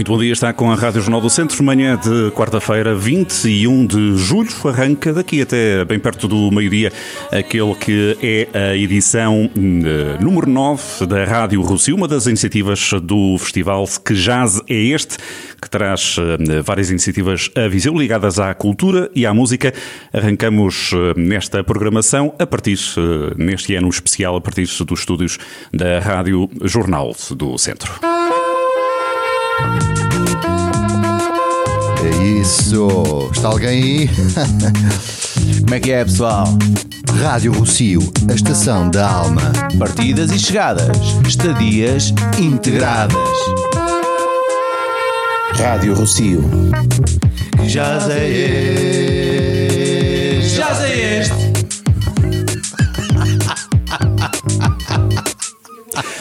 Muito bom dia, está com a Rádio Jornal do Centro, manhã de quarta-feira, 21 de julho. Arranca daqui até bem perto do meio-dia aquele que é a edição eh, número 9 da Rádio Rússia, uma das iniciativas do festival Que Jazz é este, que traz eh, várias iniciativas a visão ligadas à cultura e à música. Arrancamos eh, nesta programação a partir, neste ano especial, a partir dos estúdios da Rádio Jornal do Centro. Isso! Está alguém aí? Como é que é, pessoal? Rádio Rocio, a estação da alma. Partidas e chegadas, estadias integradas. Rádio Rocio. Já sei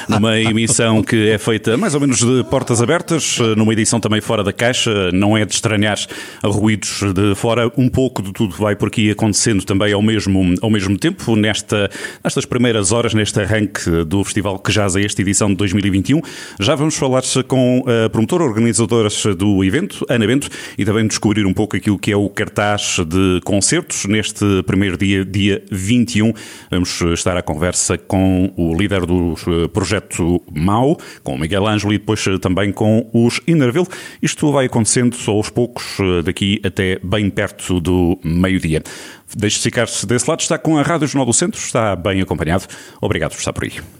numa emissão que é feita mais ou menos de portas abertas, numa edição também fora da caixa, não é de estranhar ruídos de fora, um pouco de tudo vai por aqui acontecendo também ao mesmo, ao mesmo tempo, nesta, nestas primeiras horas, neste arranque do festival que jaz a esta edição de 2021. Já vamos falar com a promotora, organizadora do evento, Ana Bento, e também descobrir um pouco aquilo que é o cartaz de concertos neste primeiro dia, dia 21. Vamos estar à conversa com o líder do projeto projeto Mau, com o Miguel Ângelo e depois eh, também com os Innerville. Isto vai acontecendo aos poucos, eh, daqui até bem perto do meio-dia. Deixe-se ficar-se desse lado, está com a Rádio Jornal do Centro, está bem acompanhado. Obrigado por estar por aí.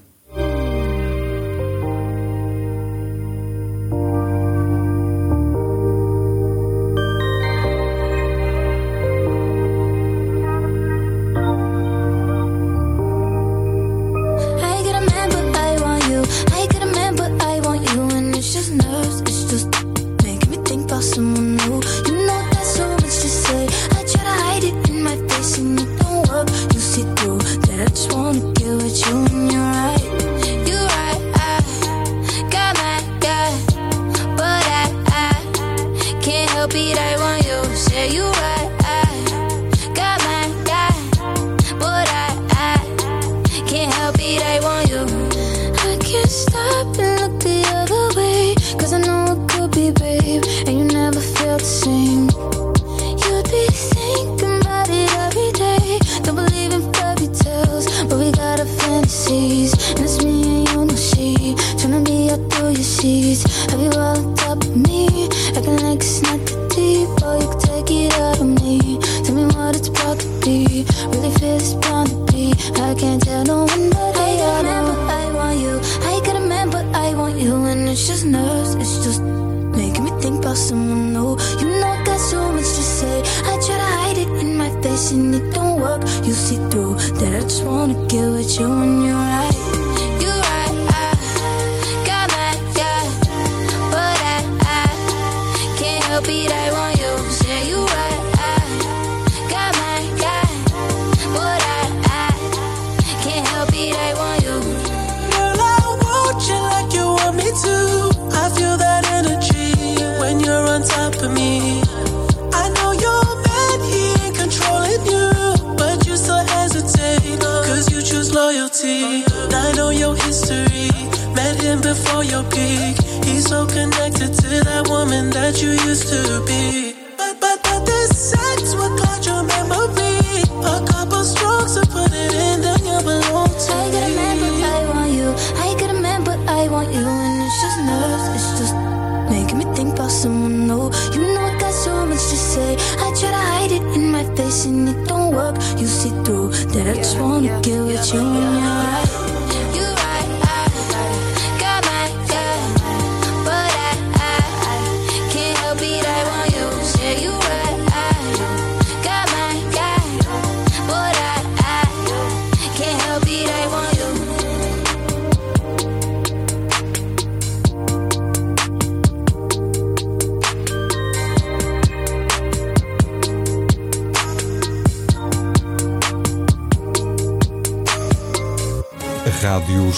for your peak, He's so connected to that woman that you used to be.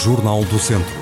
Jornal do Centro.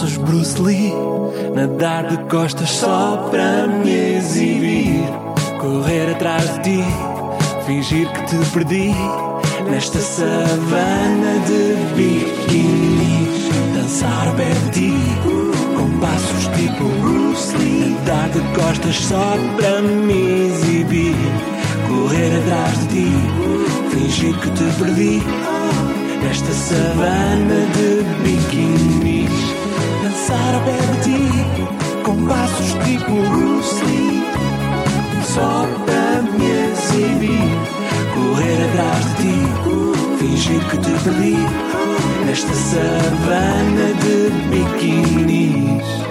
passos, Bruce Lee. Nadar de costas só para me exibir. Correr atrás de ti, fingir que te perdi. Nesta savana de biquinis. Dançar perto de ti, com passos tipo Bruce Lee. Nadar de costas só para me exibir. Correr atrás de ti, fingir que te perdi nesta savana de biquíni. Passar perto de ti com passos tipo Bruce Lee, só para me exibir. Correr atrás de ti, fingir que te perdi nesta savana de biquinis.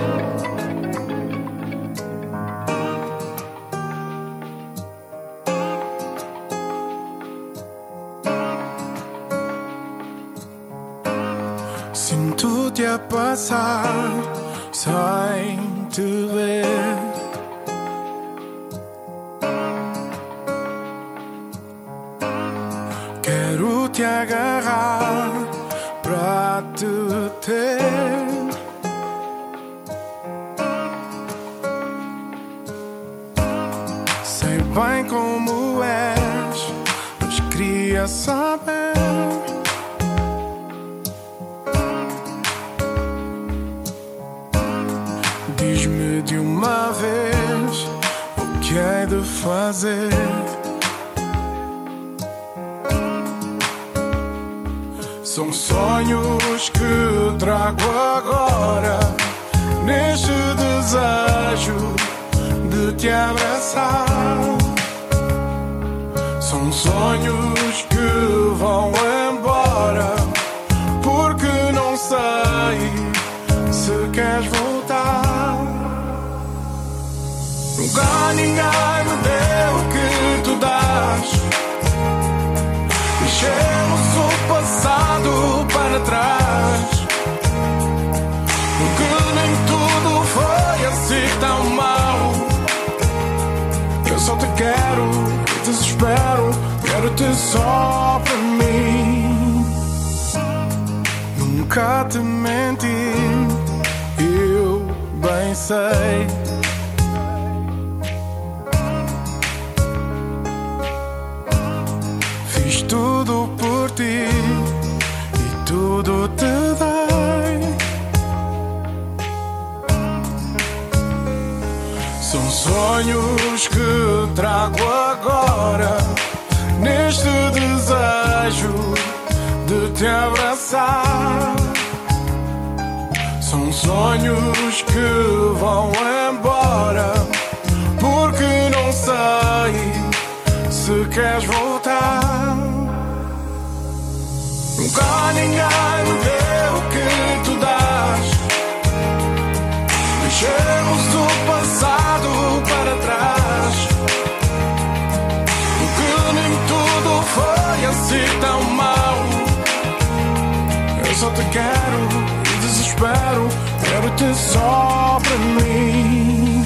Eu te quero e desespero. Quero-te só para mim.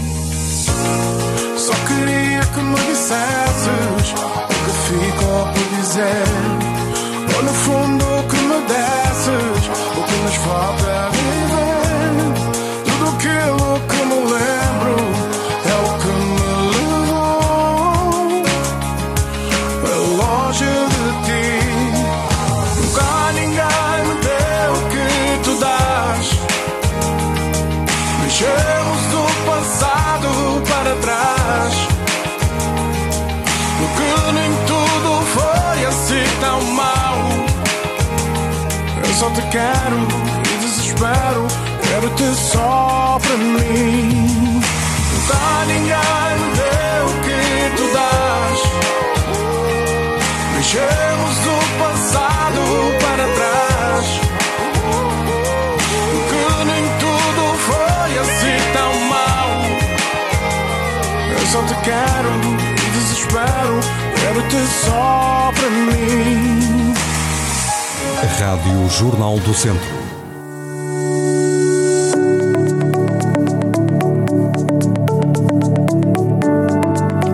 Só queria que me dissesses o que ficou por dizer. Só para mim. Nunca ninguém me o que tu dás. Deixemos o passado para trás. Porque nem tudo foi assim tão mau. Eu só te quero e desespero. Quero-te só para mim. Rádio Jornal do Centro.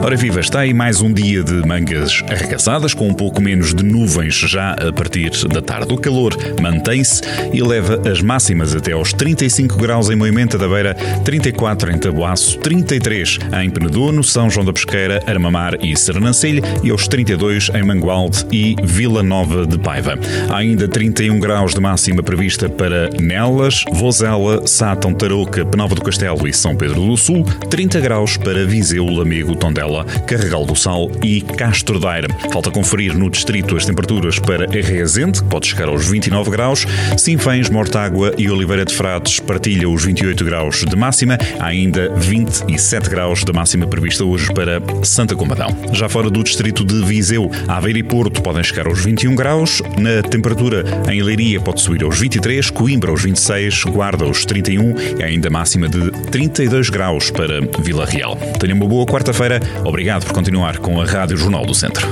Ora viva, está aí mais um dia de mangas arregaçadas, com um pouco menos de nuvens já a partir da tarde. O calor mantém-se e leva as máximas até aos 35 graus em Moimenta da Beira, 34 em Taboaço, 33 em Penedono, São João da Pesqueira, Armamar e Sernancelho e aos 32 em Mangualde e Vila Nova de Paiva. Há ainda 31 graus de máxima prevista para Nelas, Vozela, Sátão, Tarouca, Penalva do Castelo e São Pedro do Sul, 30 graus para Viseu, Lamego, Tondela, Carregal do Sal e Castro Daire. Falta conferir no distrito as temperaturas para Arrezende, que pode chegar aos 29 graus, Sinfãs, Mortágua e Oliveira de Frades partilha os 28 graus de máxima, ainda 27 graus de máxima prevista hoje para Santa Comadão. Já fora do distrito de Viseu, Aveiro e Porto podem chegar aos 21 graus, na temperatura em Leiria pode subir aos 23, Coimbra aos 26, Guarda aos 31 e ainda máxima de 32 graus para Vila Real. Tenha uma boa quarta-feira. Obrigado por continuar com a Rádio Jornal do Centro.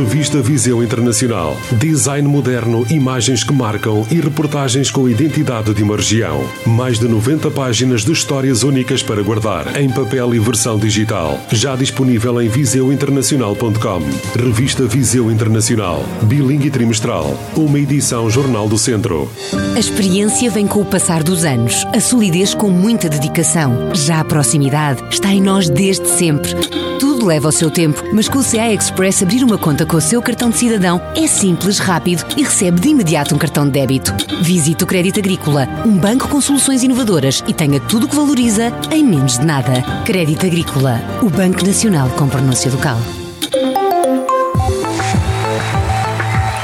Revista Viseu Internacional. Design moderno, imagens que marcam e reportagens com identidade de uma região. Mais de 90 páginas de histórias únicas para guardar, em papel e versão digital. Já disponível em viseuinternacional.com. Revista Viseu Internacional. Bilingue trimestral. Uma edição Jornal do Centro. A experiência vem com o passar dos anos, a solidez com muita dedicação. Já a proximidade está em nós desde sempre. Tudo leva o seu tempo, mas com o CA Express abrir uma conta com o seu cartão de cidadão é simples, rápido e recebe de imediato um cartão de débito. Visite o Crédito Agrícola, um banco com soluções inovadoras e tenha tudo o que valoriza em menos de nada. Crédito Agrícola, o Banco Nacional com pronúncia local.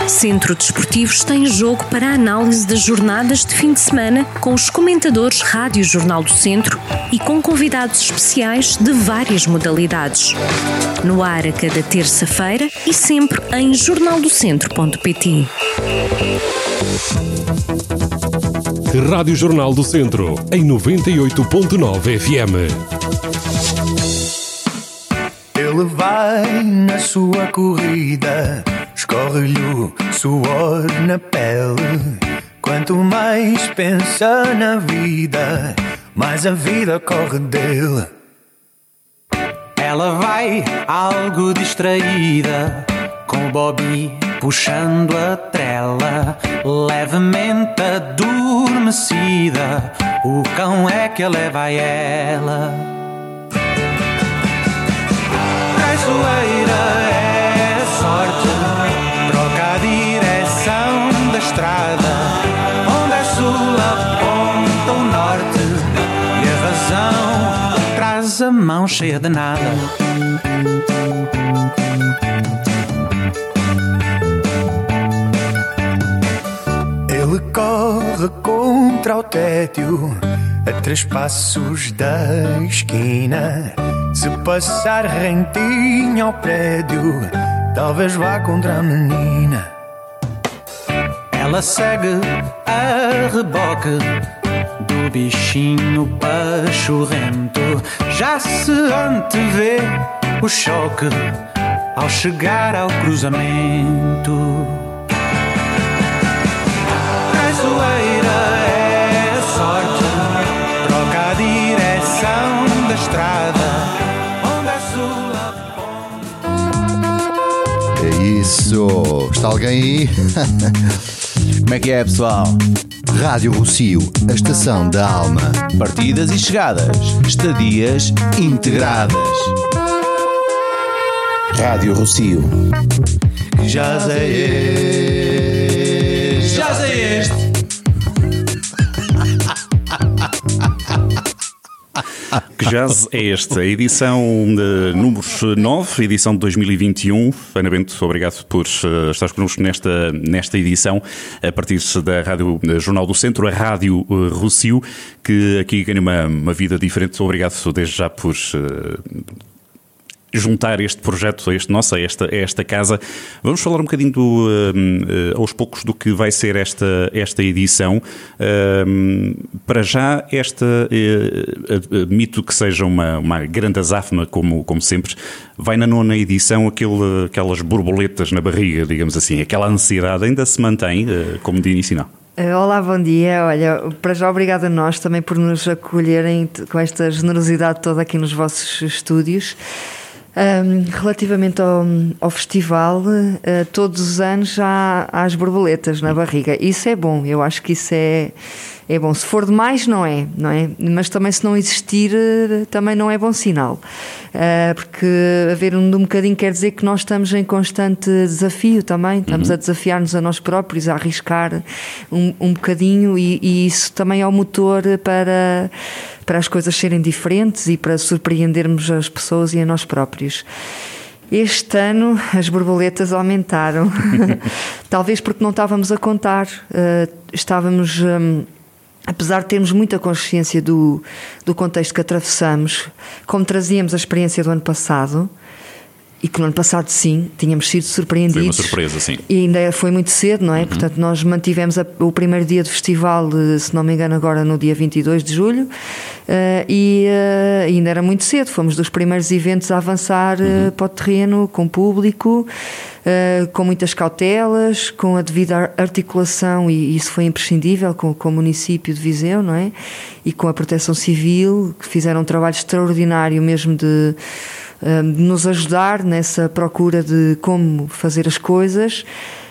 Centro Desportivos tem jogo para a análise das jornadas de fim de semana com os comentadores Rádio Jornal do Centro e com convidados especiais de várias modalidades. No ar a cada terça-feira e sempre em jornaldocentro.pt. Rádio Jornal do Centro, em 98.9 FM. Ele vai na sua corrida, escorre-lhe suor na pele. Quanto mais pensa na vida, mais a vida corre dele. Ela vai algo distraída, com o Bobby puxando a trela, levemente adormecida. O cão é que leva a ela. Traiçoeira é mas a mão cheia de nada. Ele corre contra o tédio, a três passos da esquina. Se passar rentinho ao prédio, talvez vá contra a menina. Ela segue a reboque do bichinho pachorrento. Já se antevê o choque ao chegar ao cruzamento. Traiçoeira é sorte, troca a direção da estrada. Isso. Está alguém aí? Como é que é, pessoal? Rádio Rocio, a estação da alma. Partidas e chegadas, estadias integradas. Rádio Rocio. Já sei este. Já sei este. Que jazz é este? A edição de números 9, edição de 2021. Ana Bento, obrigado por uh, estar connosco nesta, nesta edição, a partir da Rádio uh, Jornal do Centro, a Rádio uh, Rocio, que aqui ganha uma, uma vida diferente. Obrigado desde já por juntar este projeto este nosso, a esta, a esta casa. Vamos falar um bocadinho do, uh, uh, aos poucos do que vai ser esta, esta edição. Uh, para já, esta, admito que seja uma, uma grande azáfama, como, como sempre, vai na nona edição aquele, aquelas borboletas na barriga, digamos assim, aquela ansiedade ainda se mantém como de início, não? Olá, bom dia. Olha, para já obrigada a nós também por nos acolherem com esta generosidade toda aqui nos vossos estúdios. Um, relativamente ao, ao festival, uh, todos os anos há, há as borboletas na barriga. Isso é bom, eu acho que isso é, é bom. Se for demais, não é, não é? Mas também, se não existir, uh, também não é bom sinal. Uh, porque haver um, um bocadinho quer dizer que nós estamos em constante desafio também, estamos uhum. a desafiar-nos a nós próprios, a arriscar um, um bocadinho, e, e isso também é o motor para para as coisas serem diferentes e para surpreendermos as pessoas e a nós próprios. Este ano as borboletas aumentaram, talvez porque não estávamos a contar, uh, estávamos. Um, apesar de termos muita consciência do, do contexto que atravessamos, como trazíamos a experiência do ano passado, e que no ano passado, sim, tínhamos sido surpreendidos. Foi uma surpresa, sim. E ainda foi muito cedo, não é? Uhum. Portanto, nós mantivemos a, o primeiro dia do festival, se não me engano, agora no dia 22 de julho, uh, e uh, ainda era muito cedo. Fomos dos primeiros eventos a avançar uhum. uh, para o terreno, com público, com muitas cautelas, com a devida articulação, e isso foi imprescindível, com, com o município de Viseu, não é? E com a Proteção Civil, que fizeram um trabalho extraordinário mesmo de de nos ajudar nessa procura de como fazer as coisas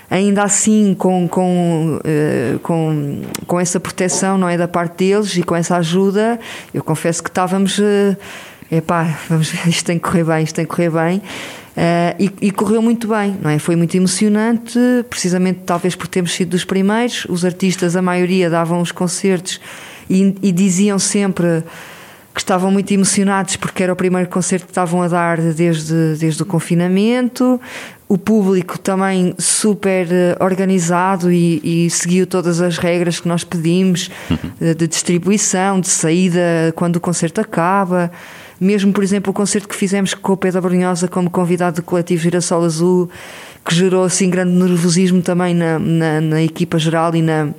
ainda assim com, com, uh, com, com essa proteção não é da parte deles e com essa ajuda eu confesso que estávamos epá, vamos ver, isto tem que correr bem, isto tem que correr bem e, e, correu muito bem, não é? Foi muito emocionante, precisamente talvez por termos sido dos primeiros. Os artistas, a maioria, davam os concertos e, e diziam sempre que estavam muito emocionados porque era o primeiro concerto que estavam a dar desde, desde o confinamento. O público também super eh, organizado e, e seguiu todas as regras que nós pedimos uhum. de distribuição, de saída quando o concerto acaba. Mesmo, por exemplo, o concerto que fizemos com o Pedro Brunhosa como convidado do coletivo Girassol Azul, que gerou assim grande nervosismo também na, na, na equipa geral e, na,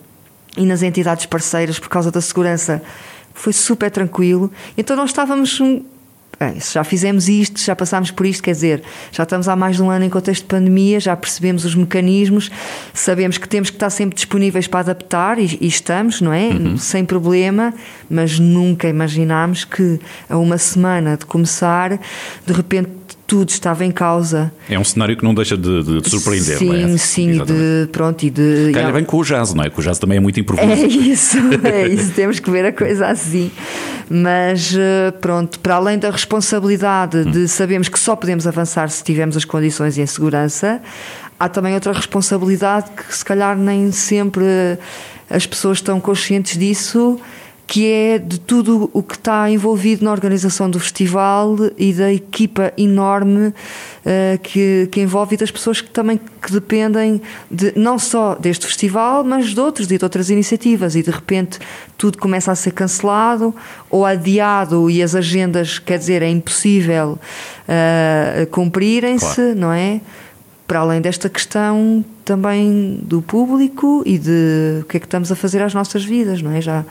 e nas entidades parceiras por causa da segurança foi super tranquilo. Então nós estávamos. Bem, já fizemos isto, já passámos por isto, quer dizer, já estamos há mais de um ano em contexto de pandemia, já percebemos os mecanismos, sabemos que temos que estar sempre disponíveis para adaptar e, e estamos, não é? Uhum. Sem problema, mas nunca imaginámos que a uma semana de começar, de repente tudo estava em causa. É um cenário que não deixa de, de, de surpreender, sim, não é? Sim, sim, de, pronto, e de... Calha bem com o jazz, não é? Que o jazz também é muito improviso. É isso, é isso, temos que ver a coisa assim. Mas, eh, pronto, para além da responsabilidade hum. de sabermos que só podemos avançar se tivermos as condições e em segurança, há também outra responsabilidade que se calhar nem sempre as pessoas estão conscientes disso, que é de tudo o que está envolvido na organização do festival e da equipa enorme uh, que, que envolve e das pessoas que também que dependem de, não só deste festival, mas de outros e de outras iniciativas. E de repente tudo começa a ser cancelado ou adiado e as agendas, quer dizer, é impossível uh, cumprirem-se, claro. não é? Para além desta questão também do público e de o que é que estamos a fazer às nossas vidas, não é? Já,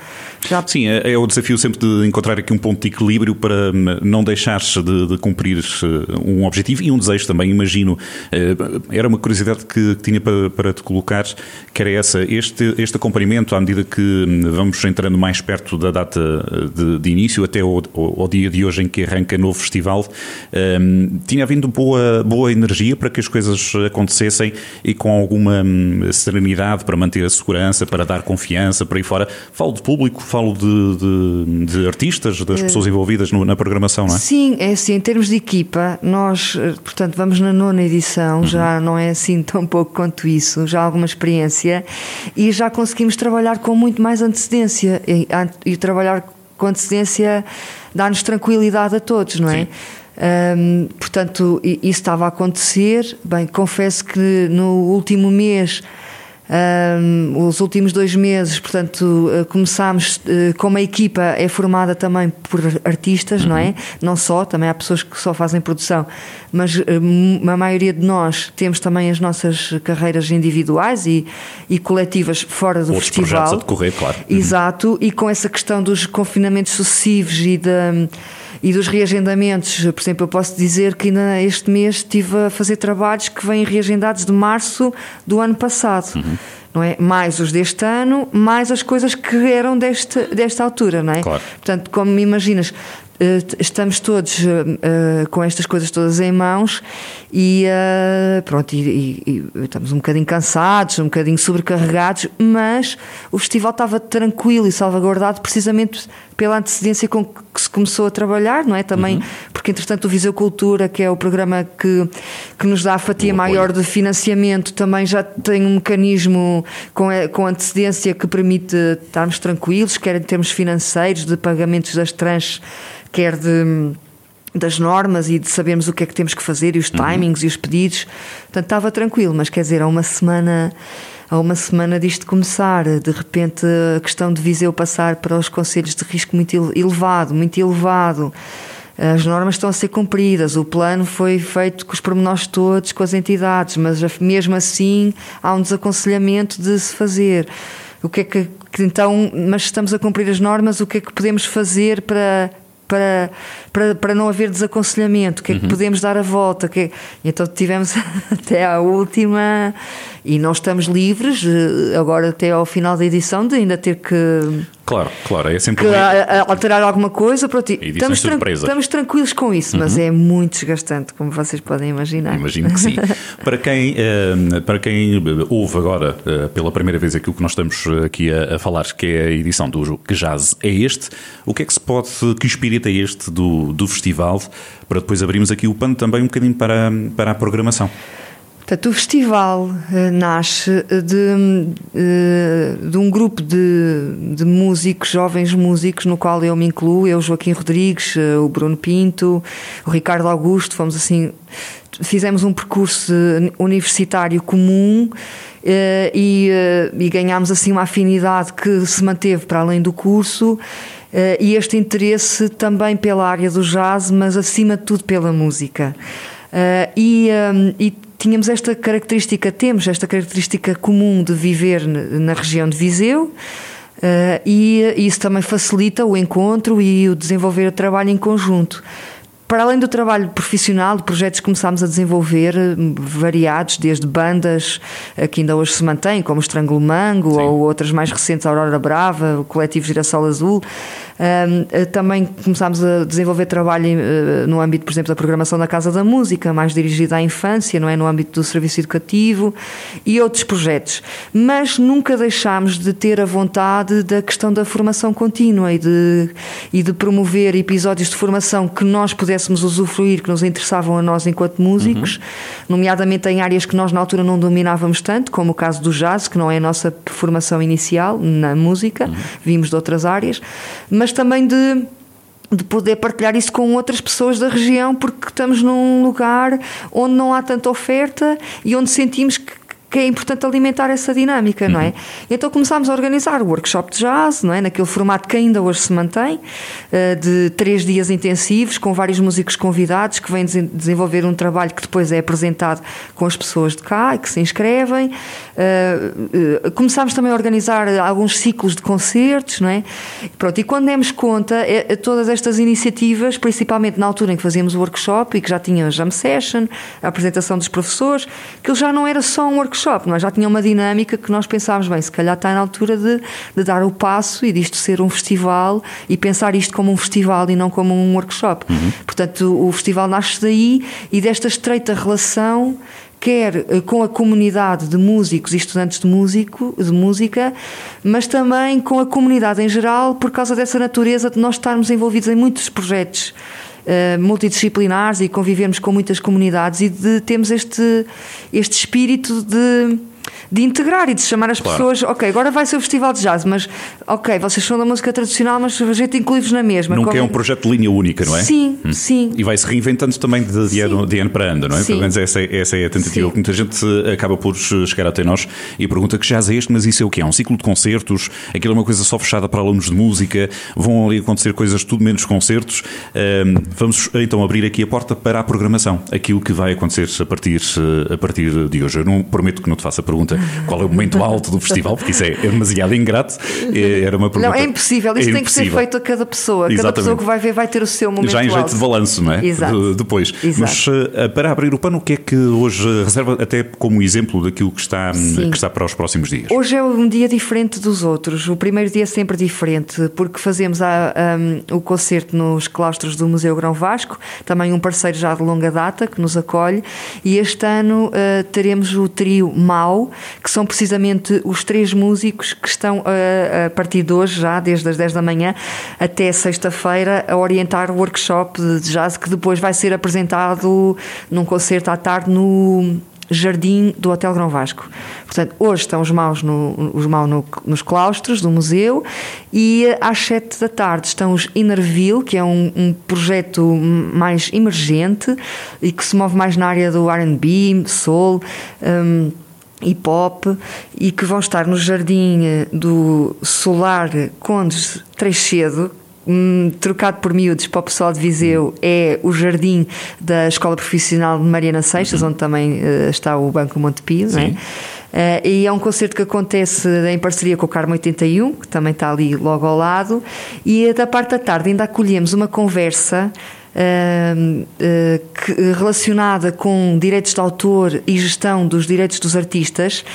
já... Sim, é, é o desafio sempre de encontrar aqui um ponto de equilíbrio para hum, não deixar-se de, de, cumprir eh, um objetivo e um desejo também, imagino. Eh, era uma curiosidade que, tinha para, para te colocar, que era essa, este, este acompanhamento à medida que hum, vamos entrando mais perto da data de, de início, até ao, ao, dia de hoje em que arranca novo festival, tinha havido boa, boa energia para que as coisas acontecessem e com alguma hum, serenidade para manter a segurança, para dar confiança, para aí fora. Falo de público, falo de, de, de artistas, das é. pessoas envolvidas no, na programação, não é? Sim, é assim, em termos de equipa, nós, eh, portanto, vamos na nona edição, uhum. já não é assim tão pouco quanto isso, já há alguma experiência e já conseguimos trabalhar com muito mais antecedência e, e trabalhar com antecedência dá-nos tranquilidade a todos, não é? Sim. Portanto, isso estava a acontecer. Bem, confesso que no último mês os últimos dois meses, portanto, uh, começámos uh, como a equipa é formada também por artistas, uhum. não é? Uhum. Não só, também há pessoas que só fazem produção, mas uh, a maioria de nós temos também as nossas carreiras individuais e, e coletivas fora do Outros festival. projetos a decorrer, claro. Uhum. Exato, e com essa questão dos confinamentos sucessivos e da e dos reagendamentos, por exemplo, eu posso dizer que ainda este mês estive a fazer trabalhos que vêm reagendados de março do ano passado. Uhum. Não é? Mais os deste ano, mais as coisas que eram deste, desta altura, não é? Claro. Portanto, como me imaginas, eh, estamos todos uh, com estas coisas todas em mãos e uh, pronto e, e, e, estamos um bocadinho cansados, um bocadinho sobrecarregados, mas o festival estava tranquilo e salvaguardado precisamente pela antecedência com que se começou a trabalhar, não é? Também uhum. porque entretanto o Viseu Cultura, que é o programa que, que nos dá a fatia maior de financiamento, também já tem um mecanismo com, com antecedência que permite estarmos tranquilos, quer em termos financeiros, de pagamentos das tranches quer de das normas e de sabermos o que é que temos que fazer e os uhum. timings uhum. e os pedidos. Portanto, estava tranquilo, mas quer dizer, há uma semana há uma semana disto começar, de repente a questão de Viseu passar para os conselhos de risco muito elevado, muito elevado. As normas estão a ser cumpridas, o plano foi feito com os pormenores todos, com as entidades, mas mesmo assim há um desaconselhamento de se fazer. O que é que, então, mas estamos a cumprir as normas, o que é que podemos fazer para para, para, para não haver desaconselhamento, o que é que uhum. podemos dar a volta. Que é... Então tivemos até à última e não estamos livres, eh, agora até ao final da edição, de ainda ter que Claro, claro, é sempre que alterar alguma coisa. Pronto, estamos, tran estamos tranquilos com isso, uhum. mas é muito desgastante, como vocês podem imaginar. Imagino que sim. para, quem, eh, para quem ouve agora eh, pela primeira vez aquilo que nós estamos aqui a, falar, que é a edição do Que Jazz é este, o que é que se pode, que espírito é este do, do festival, para depois abrirmos aqui o pano também um bocadinho para, para a programação? Portanto, o festival uh, nasce de, uh, de um grupo de, de, músicos, jovens músicos, no qual eu me incluo, eu, Joaquim Rodrigues, o Bruno Pinto, o Ricardo Augusto, fomos assim, fizemos um percurso universitário comum e, e ganhámos assim uma afinidade que se manteve para além do curso e este interesse também pela área do jazz, mas acima de tudo pela música. Uh, e, um, e, tínhamos esta característica, temos esta característica comum de viver na região de Viseu. Uh, e isso também facilita o encontro e o desenvolver o trabalho em conjunto. Para além do trabalho profissional, de projetos que começámos a desenvolver, variados, desde bandas que ainda hoje se mantêm, como o Estrangulo Mango, Sim. ou outras mais recentes, Aurora Brava, o Coletivo Girassol Azul, também começámos a desenvolver trabalho uh, no âmbito, por exemplo, da programação da Casa da Música, mais dirigida à infância, não é? No âmbito do serviço educativo e outros projetos. Mas nunca deixámos de ter a vontade da questão da formação contínua e de, e de promover episódios de formação que nós pudéssemos usufruir, que nos interessavam a nós enquanto músicos, uhum. nomeadamente em áreas que nós na altura não dominávamos tanto, como o caso do jazz, que não é a nossa formação inicial na música, uhum. vimos de outras áreas, mas também de de poder partilhar isso com outras pessoas da região, porque estamos num lugar onde não há tanta oferta e onde sentimos que que é importante alimentar essa dinâmica, não é? Uhum. Então começámos a organizar o workshop de jazz, não é? Naquele formato que ainda hoje se mantém, eh, de três dias intensivos, com vários músicos convidados que vêm desenvolver um trabalho que depois é apresentado com as pessoas de cá e que se inscrevem. Eh, eh, começámos também a organizar alguns ciclos de concertos, não é? Pronto, e quando demos conta, todas estas iniciativas, principalmente na altura em que fazíamos o workshop e que já tinha a jam session, a apresentação dos professores, que ele já não era só um workshop workshop, nós já tinha uma dinâmica que nós pensávamos, bem, se calhar está na altura de, de dar o passo e disto ser um festival e pensar isto como um festival e não como um workshop. Uhum. Portanto, o festival nasce daí e desta estreita relação quer eh, com a comunidade de músicos e estudantes de, músico, de música, mas também com a comunidade em geral, por causa dessa natureza de nós estarmos envolvidos em muitos projetos uh, multidisciplinares e convivemos com muitas comunidades e de, temos este, este espírito de de integrar e de chamar as claro. pessoas, ok, agora vai ser o Festival de Jazz, mas ok, vocês são da música tradicional, mas a gente inclui-vos na mesma. Nunca como... é um projeto de linha única, não é? Sim, hum. sim. E vai-se reinventando também de, de, ano, de ano para ano, não é? Sim. Pelo menos essa, é, essa é a tentativa. Sim. Muita gente acaba por chegar até nós e pergunta que jazz é este, mas isso é o que é? Um ciclo de concertos? Aquilo é uma coisa só fechada para alunos de música? Vão ali acontecer coisas tudo menos concertos? Um, vamos então abrir aqui a porta para a programação, aquilo que vai acontecer a partir, a partir de hoje. Eu não prometo que não te faça a pergunta qual é o momento alto do festival, porque isso é, é demasiado ingrato. É, era uma pergunta. Não, é impossível. Isto é tem impossível. que ser feito a cada pessoa. Exatamente. Cada pessoa que vai ver vai ter o seu momento Já em jeito alto. de balanço, não é? Exato. De, depois. Exato. Mas uh, para abrir o pano, o que é que hoje reserva até como exemplo daquilo que está, que está para os próximos dias? Hoje é um dia diferente dos outros. O primeiro dia é sempre diferente, porque fazemos a, um, o concerto nos claustros do Museu Grão Vasco, também um parceiro já de longa data que nos acolhe, e este ano uh, teremos o trio Mau, que são precisamente os três músicos que estão a, a partir de hoje, já desde as 10 da manhã até sexta-feira, a orientar o workshop de jazz que depois vai ser apresentado num concerto à tarde no jardim do Hotel Grão Vasco. Portanto, hoje estão os maus, no, os maus no, nos claustros do museu e às sete da tarde estão os Innerville, que é um, um, projeto mais emergente e que se move mais na área do R&B, soul... Um, hip hop e que vão estar no jardim eh, do Solar Condes Treixedo, hum, trocado por miúdos para o pessoal de Viseu, é o jardim da Escola Profissional de Mariana Seixas, uhum. onde também uh, está o Banco Montepio, não é? Uh, e é um concerto que acontece em parceria com o Carmo 81, que também está ali logo ao lado. E da parte da tarde ainda acolhemos uma conversa relacionada com direitos de autor e gestão dos direitos dos artistas,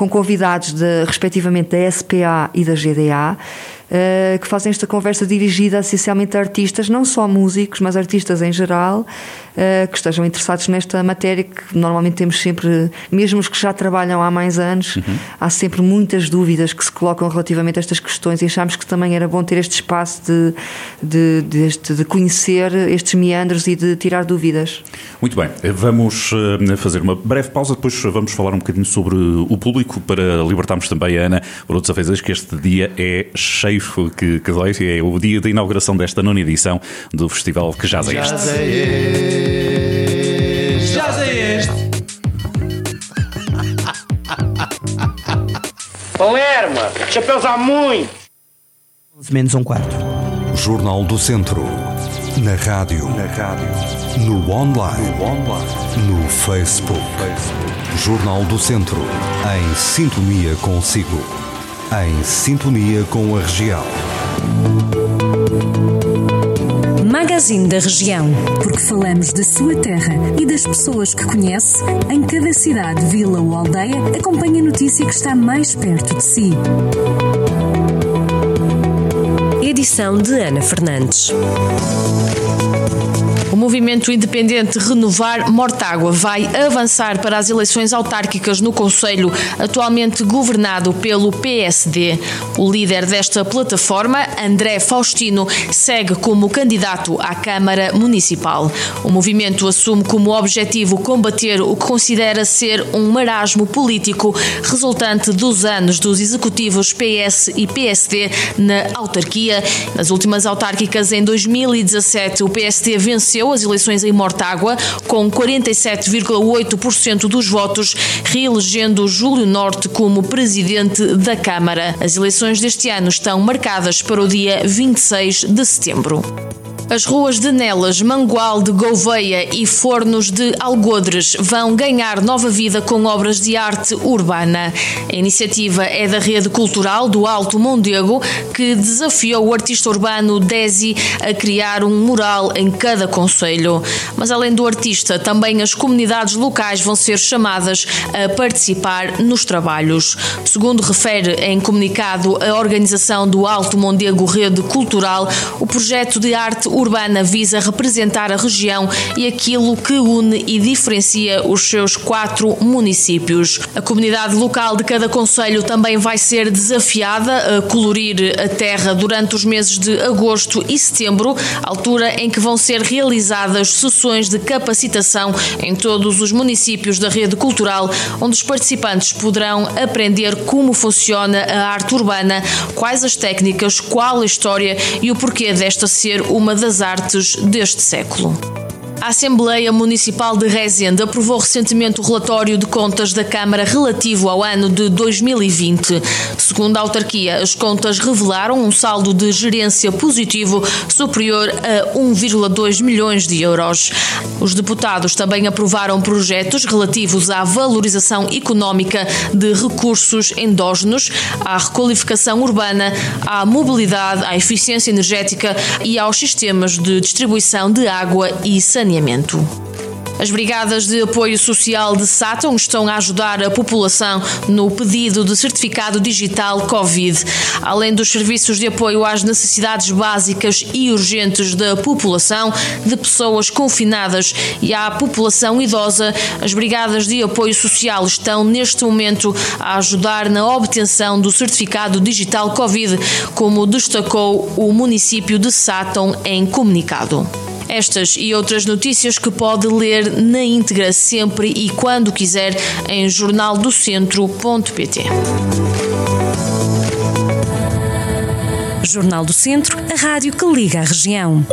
com convidados de, respectivamente da SPA e da GDA. Uh, que fazem esta conversa dirigida essencialmente a artistas, não só músicos, mas artistas em geral, uh, que estejam interessados nesta matéria, que normalmente temos sempre, mesmo os que já trabalham há mais anos, uhum. há sempre muitas dúvidas que se colocam relativamente a estas questões e achamos que também era bom ter este espaço de, de, de, este, de conhecer estes meandros e de tirar dúvidas. Muito bem, vamos uh, fazer uma breve pausa, depois vamos falar um bocadinho sobre o público para libertarmos também a Ana por outras vezes que este dia é cheio que, que dói, é o dia da inauguração desta nona edição do festival Que Jazz é Este. Jazz é este. Jazz é este. Palerma, chapéus há muito. 11 menos um quarto. Jornal do Centro. Na rádio. Na rádio. No online. No online. No Facebook. Facebook. Jornal do Centro. Em sintonia consigo em sintonia com a região. Magazine da Região, porque falamos da sua terra e das pessoas que conhece, em cada cidade, vila ou aldeia, acompanhe a notícia que está mais perto de si. Edição de Ana Fernandes. O movimento independente Renovar Mortágua vai avançar para as eleições autárquicas no Conselho, atualmente governado pelo PSD. O líder desta plataforma, André Faustino, segue como candidato à Câmara Municipal. O movimento assume como objetivo combater o que considera ser um marasmo político resultante dos anos dos executivos PS e PSD na autarquia. Nas últimas autárquicas, em 2017, o PSD venceu venceu as eleições em Mortágua com 47,8% dos votos, reelegendo Júlio Norte como presidente da Câmara. As eleições deste ano estão marcadas para o dia 26 de setembro. As ruas de Nelas, Mangual de Gouveia e Fornos de Algodres vão ganhar nova vida com obras de arte urbana. A iniciativa é da Rede Cultural do Alto Mondego, que desafiou o artista urbano Desi a criar um mural em cada conselho. Mas além do artista, também as comunidades locais vão ser chamadas a participar nos trabalhos. Segundo refere em comunicado a organização do Alto Mondego Rede Cultural, o projeto de arte urbana visa representar a região e aquilo que une e diferencia os seus quatro municípios. A comunidade local de cada conselho também vai ser desafiada a colorir a terra durante os meses de agosto e setembro, altura em que vão ser realizadas sessões de capacitação em todos os municípios da rede cultural, onde os participantes poderão aprender como funciona a arte urbana, quais as técnicas, qual a história e o porquê desta ser uma das artes deste século. A Assembleia Municipal de Rezende aprovou recentemente o relatório de contas da Câmara relativo ao ano de 2020. Segundo a autarquia, as contas revelaram um saldo de gerência positivo superior a 1,2 milhões de euros. Os deputados também aprovaram projetos relativos à valorização económica de recursos endógenos, à requalificação urbana, à mobilidade, à eficiência energética e aos sistemas de distribuição de água e saneamento saneamento. As Brigadas de Apoio Social de Sátão estão a ajudar a população no pedido de certificado digital Covid. Além dos serviços de apoio às necessidades básicas e urgentes da população, de pessoas confinadas e à população idosa, as Brigadas de Apoio Social estão neste momento a ajudar na obtenção do certificado digital Covid, como destacou o município de Sátão em comunicado. Estas e outras notícias que pode ler na íntegra sempre e quando quiser em jornaldocentro.pt. Jornal do Centro, a rádio que liga a região.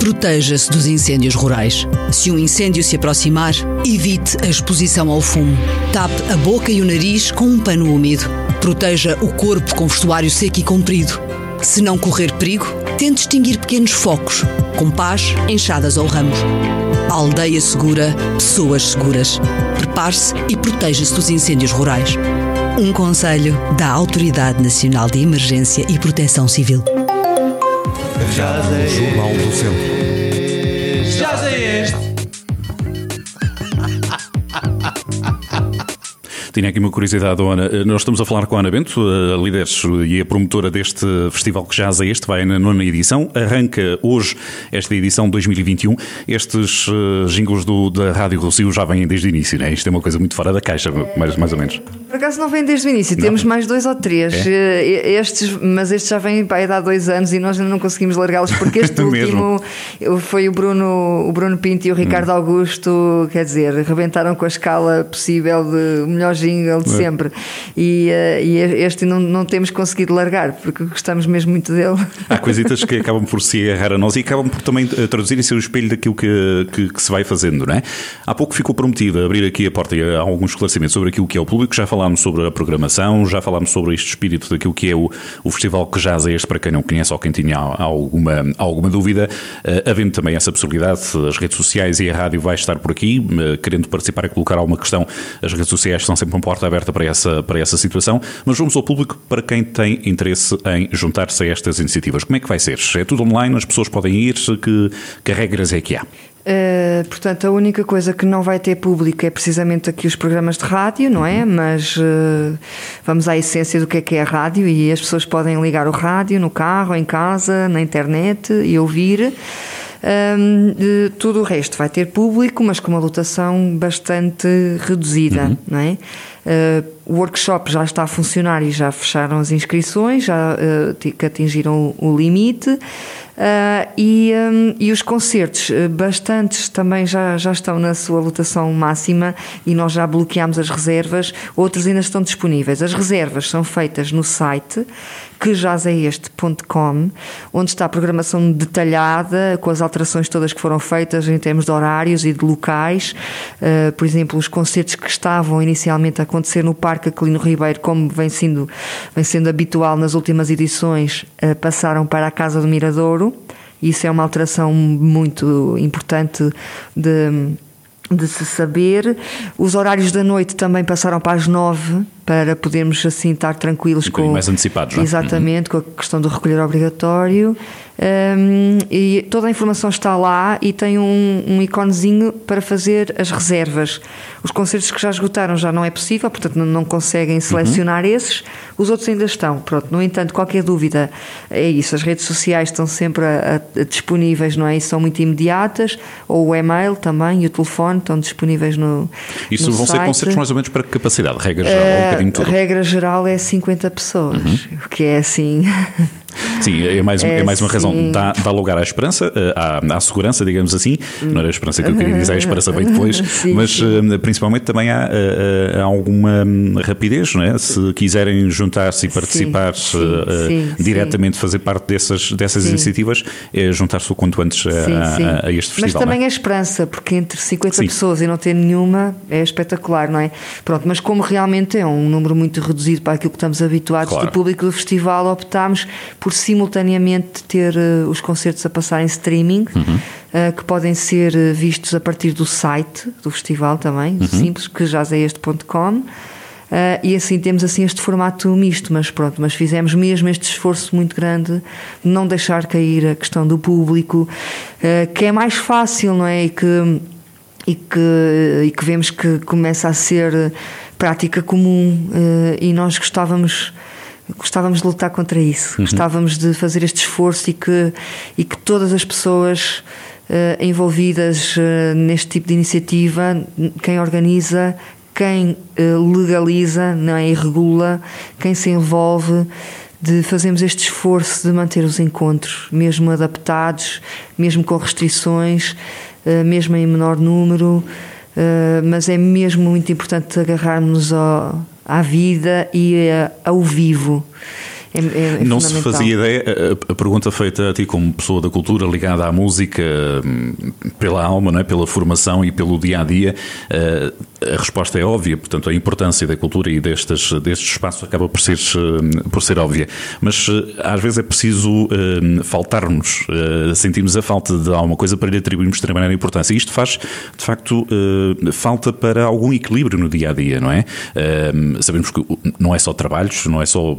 Proteja-se dos incêndios rurais. Se um incêndio se aproximar, evite a exposição ao fumo. Tape a boca e o nariz com um pano úmido. Proteja o corpo com vestuário seco e comprido. Se não correr perigo, tente extinguir pequenos focos, com pás, enxadas ou ramos. Aldeia segura, pessoas seguras. Prepare-se e proteja-se dos incêndios rurais. Um conselho da Autoridade Nacional de Emergência e Proteção Civil. Jornal do Centro. Tinha aqui uma curiosidade, Ana. Nós estamos a falar com a Ana Bento, a líder e a promotora deste festival que já é este, vai na nona edição. Arranca hoje esta edição 2021. Estes uh, jingles do, da Rádio Rocio já vêm desde o início, né? Isto é uma coisa muito fora da caixa, mais, mais ou menos. Por acaso não vem desde o início, não. temos mais dois ou três. É? Estes, mas estes já vêm para há dois anos e nós ainda não conseguimos largá-los porque este último foi o Bruno, o Bruno Pinto e o Ricardo hum. Augusto, quer dizer, rebentaram com a escala possível de melhor jingle de é. sempre. E, uh, e este não, não temos conseguido largar, porque gostamos mesmo muito dele. Há coisitas que acabam por se agarrar a nós e acabam por também eh, traduzir e ser o espelho daquilo que, que, que, se vai fazendo, não é? Há pouco ficou prometido abrir aqui a porta e há alguns esclarecimentos sobre aquilo que é o público. Já falámos sobre a programação, já falámos sobre este espírito daquilo que é o, o festival que já é este, para quem não conhece ou quem tinha alguma, alguma dúvida, uh, havendo também essa possibilidade, as redes sociais e a rádio vai estar por aqui, uh, querendo participar e colocar alguma questão, as redes sociais são sempre uma porta aberta para essa, para essa situação, mas vamos ao público para quem tem interesse em juntar-se a estas iniciativas. Como é que vai ser? É tudo online, as pessoas podem ir, que, que regras é que há? Uh, portanto, a única coisa que não vai ter público é precisamente aqui os programas de rádio, não é? Mas uh, vamos à essência do que é que é a rádio e as pessoas podem ligar o rádio no carro, em casa, na internet e ouvir. Um, tudo o resto vai ter público, mas com uma lotação bastante reduzida, uhum. não é? O workshop já está a funcionar e já fecharam as inscrições, já uh, atingiram o, o limite. Uh, e, um, e os concertos, uh, bastantes também já, já estão na sua lotação máxima e nós já bloqueámos as reservas, outros ainda estão disponíveis. As reservas são feitas no site que este.com, onde está a programação detalhada, com as alterações todas que foram feitas em termos de horários e de locais. Uh, por exemplo, os concertos que estavam inicialmente a acontecer no Parque Aquilino Ribeiro, como vem sendo, vem sendo habitual nas últimas edições, passaram para a Casa do Miradouro isso é uma alteração muito importante de, de se saber. Os horários da noite também passaram para as nove para podermos assim estar tranquilos um com mais antecipados, não? É? exatamente uhum. com a questão do recolher obrigatório um, e toda a informação está lá e tem um, um iconezinho para fazer as reservas os concertos que já esgotaram já não é possível portanto não, não conseguem selecionar uhum. esses os outros ainda estão pronto no entanto qualquer dúvida é isso as redes sociais estão sempre a, a, disponíveis não é e são muito imediatas ou o e-mail também e o telefone estão disponíveis no isso no vão site. ser concertos mais ou menos para que capacidade regra geral uh, a regra geral é 50 pessoas, uhum. o que é assim. Sim, é mais, é, é mais uma razão. Dá, dá lugar à esperança, eh, à, à segurança, digamos assim. Não era a esperança que eu queria dizer, a esperança vem depois, sim, mas sim. Eh, principalmente também há, há, alguma hum, rapidez, não é? Se quiserem juntar-se e participar sim, uh, diretamente, fazer parte dessas, dessas iniciativas, é juntar-se o quanto antes a, a, este festival. Mas também é? a esperança, porque entre 50 pessoas e não ter nenhuma é espetacular, não é? Pronto, mas como realmente é um número muito reduzido para aquilo que estamos habituados claro. do público do festival, optámos por simultaneamente ter uh, os concertos a passar em streaming, uhum. uh, que podem ser eh, vistos a partir do site do festival também, uhum. simples, que já é este.com. Uh, e assim temos assim este formato misto, mas pronto, mas fizemos mesmo este esforço muito grande de não deixar cair a questão do público, uh, que é mais fácil, não é? E que, e que, e que vemos que começa a ser prática comum uh, e nós gostávamos gostávamos de lutar contra isso, uhum. gostávamos de fazer este esforço e que, e que todas as pessoas uh, envolvidas uh, neste tipo de iniciativa, quem organiza, quem uh, legaliza, não é, e regula, quem se envolve, de fazermos este esforço de manter os encontros, mesmo adaptados, mesmo com restrições, mesmo em menor número, mas é mesmo muito importante agarrarmos ao à vida e ao vivo. É, é, é não se fazia ideia, a, a, pergunta feita a ti como pessoa da cultura ligada à música hum, pela alma, não é? pela formação e pelo dia a dia, eh, a resposta é óbvia, portanto a importância da cultura e destes, destes espaços acaba por ser, hum, por ser óbvia, mas eh, às vezes é preciso uh, faltarmos, uh, sentirmos a falta de alguma coisa para lhe atribuirmos determinada importância. E isto faz, de facto, uh, falta para algum equilíbrio no dia a dia, não é? sabemos que não é só trabalhos, não é só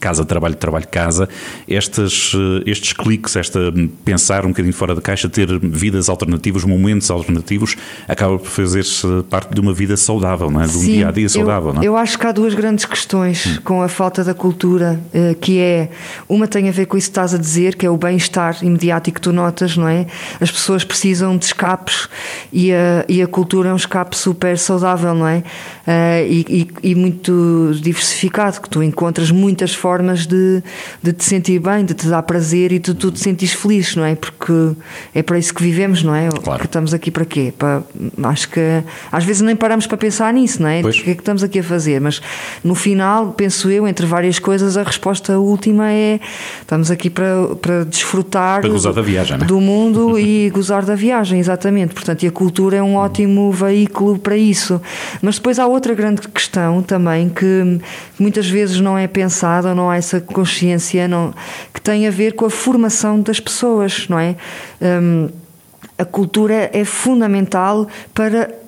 casa trabalho, trabalho, casa, estes, eh, estes cliques, esta pensar um bocadinho fora da caixa, ter vidas alternativas, momentos alternativos, acaba por fazer-se parte de uma vida saudável, não é? de um Sim, dia a dia saudável. Eu, não é? eu acho que há duas grandes questões hum. com a falta da cultura, eh, que é uma tem a ver com isso que estás a dizer, que é o bem-estar imediato que tu notas, não é? As pessoas precisam de escapes e a, e a cultura é um escape super saudável, não é? Uh, e, e, e muito diversificado, que tu encontras muitas formas de, de te sentir bem, de te dar prazer e de tu te sentires feliz, não é? Porque é para isso que vivemos, não é? Claro. Que estamos aqui para quê? Para, acho que às vezes nem paramos para pensar nisso, não é? Pois. O que é que estamos aqui a fazer? Mas no final, penso eu, entre várias coisas, a resposta última é estamos aqui para, para desfrutar para gozar da viagem, do, do mundo e gozar da viagem, exatamente. Portanto, e a cultura é um ótimo veículo para isso. Mas depois há outra grande questão também que muitas vezes não é pensada, não há essa consciência não, que tem a ver com a formação das pessoas, não é? Um, a cultura é fundamental para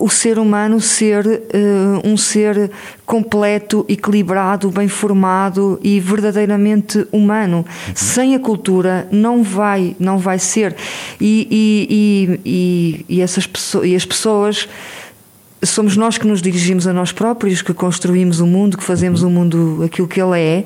o ser humano ser uh, um ser completo, equilibrado, bem formado e verdadeiramente humano. Uhum. Sem a cultura não vai, não vai ser. E, e, e, e essas pessoas, e as pessoas somos nós que nos dirigimos a nós próprios, que construímos o mundo, que fazemos o mundo aquilo que ele é,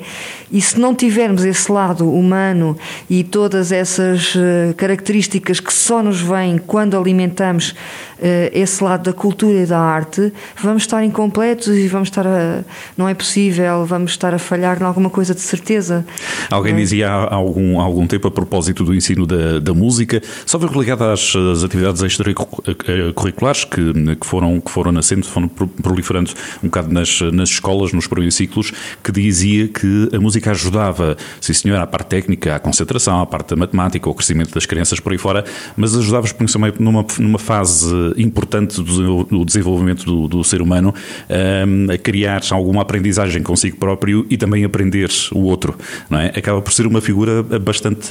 e se não tivermos esse lado humano e todas essas uh, características que só nos vêm quando alimentamos uh, esse lado da cultura e da arte, vamos estar incompletos e vamos estar a. não é possível, vamos estar a falhar em alguma coisa de certeza. Alguém é? dizia há algum, há algum tempo, a propósito do ensino da, da música, só ligado às, às atividades extracurriculares que, que, foram, que foram nascendo, foram proliferando um bocado nas, nas escolas, nos primeiros ciclos, que dizia que a música ajudava, sim senhor, à parte técnica, à concentração, à parte da matemática, ao crescimento das crianças por aí fora, mas ajudava principalmente numa, numa fase importante do desenvolvimento do, do ser humano um, a criar alguma aprendizagem consigo próprio e também aprender o outro, não é? Acaba por ser uma figura bastante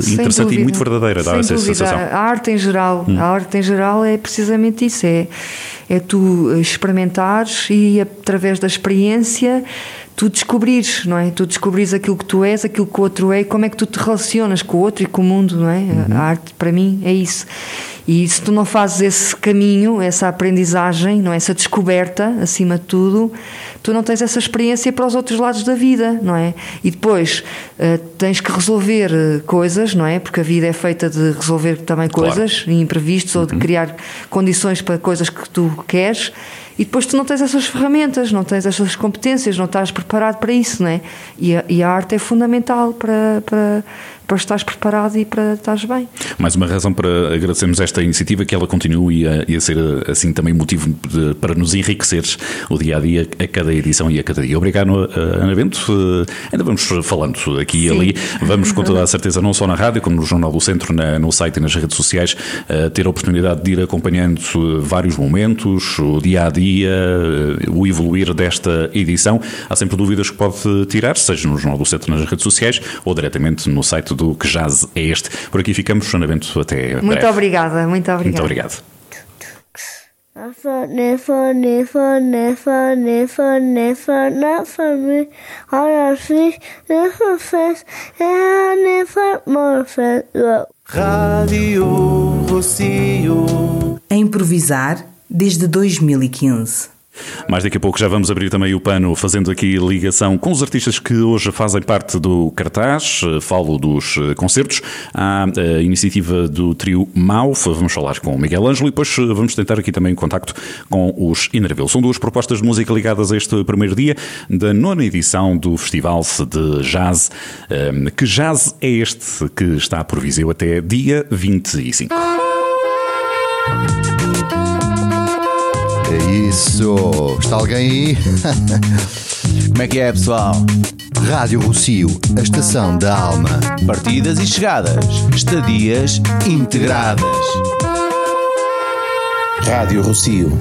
Sem interessante dúvida. e muito verdadeira, dá essa dúvida. sensação. A arte em geral, hum. a arte em geral é precisamente isso, é, é tu experimentares e através da experiência tu descobrires, não é? Tu descobrires aquilo que tu és, aquilo que o outro é, como é que tu te relacionas com o outro e com o mundo, não é? Uhum. A arte, para mim, é isso. E se tu não fazes esse caminho, essa aprendizagem, não é? essa descoberta, acima de tudo, tu não tens essa experiência para os outros lados da vida, não é? E depois uh, tens que resolver eh, coisas, não é? Porque a vida é feita de resolver também coisas, claro. imprevistos, uhum. ou de uhum. criar condições para coisas que tu queres e depois tu não tens essas ferramentas, não tens essas competências, não estás preparado para isso, não é? E a, e a arte é fundamental para, para para estares preparado e para estares bem. Mais uma razão para agradecermos esta iniciativa, que ela continue a, a ser assim também motivo de, para nos enriqueceres o dia a dia, a cada edição e a cada dia. Obrigado, Ana Bento. Eh, ainda vamos falando aqui e ali. Vamos, com toda a certeza, não só na rádio, como no Jornal do Centro, na, no site e nas redes sociais, eh, ter a oportunidade de ir acompanhando vários momentos, o dia a dia, eh, o evoluir desta edição. Há sempre dúvidas que pode tirar, seja no Jornal do Centro, nas redes sociais ou diretamente no site do Que Jazz é este. Por aqui ficamos, Joana Bento, até Muito breve. obrigada, muito obrigada. Muito obrigado. Funny, funny, funny, funny, funny, not for me. All our fish, never and never more face. Rádio Rocio. A improvisar desde 2015. Mais daqui a pouco já vamos abrir também o pano, fazendo aqui ligação com os artistas que hoje fazem parte do cartaz. Falo dos eh, concertos. Há a iniciativa do trio Mauf. Vamos falar com o Miguel Ângelo e depois eh, vamos tentar aqui também contacto com os Inerville. São duas propostas de música ligadas a este primeiro dia da nona edição do Festival de Jazz. Eh, que jazz é este que está por Viseu até dia 25? Isso. Está alguém aí? Como é que é, pessoal? Rádio Rocio, a estação da alma. Partidas e chegadas, estadias integradas. Rádio Rocio.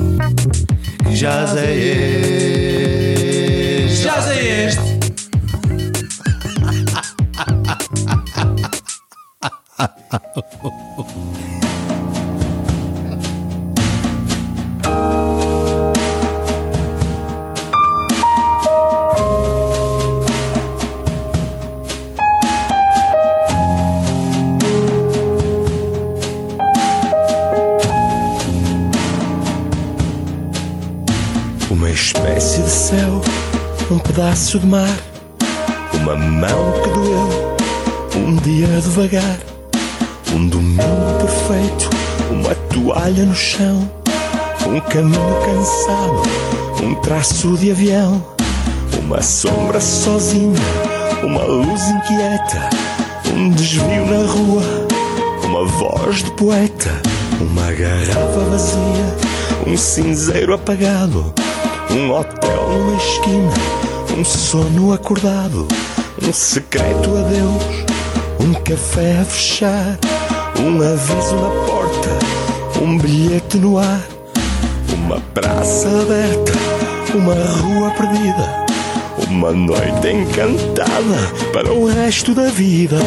Já sei este. Já sei este. espécie de céu, um pedaço de mar, uma mão que doeu, um dia devagar, um domingo perfeito, uma toalha no chão, um caminho cansado, um traço de avião, uma sombra sozinha, uma luz inquieta, um desvio na rua, uma voz de poeta, uma garrafa vazia, um cinzeiro apagado um hotel numa esquina, um sono acordado, um secreto adeus, um café a fechar, um aviso na porta, um bilhete no ar, uma praça aberta, uma rua perdida, uma noite encantada para o resto da vida.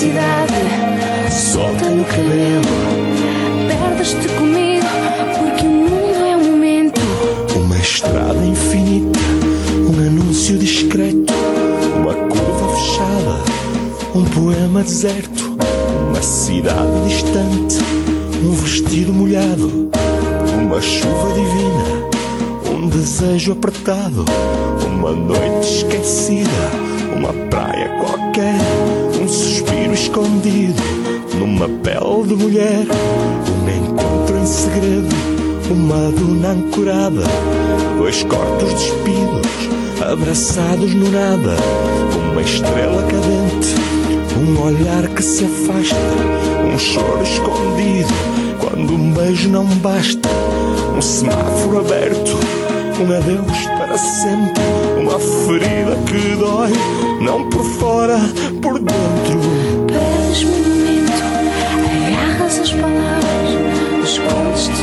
Cidade, solta no cabelo. Perdes-te comigo, porque o mundo é um momento. Uma estrada infinita, um anúncio discreto, uma curva fechada, um poema deserto, uma cidade distante, um vestido molhado, uma chuva divina, um desejo apertado, uma noite esquecida, uma praia qualquer, suspiro escondido, numa pele de mulher, um encontro em segredo, uma duna ancorada, dois corpos despidos, abraçados no nada, uma estrela cadente, um olhar que se afasta, um choro escondido, quando um beijo não basta, um semáforo aberto, um adeus para sempre, uma ferida que dói, não por fora, por dentro. Perdes-me momento, agarras as palavras, escondes-te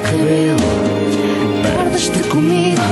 cabelo. Perdes-te comigo,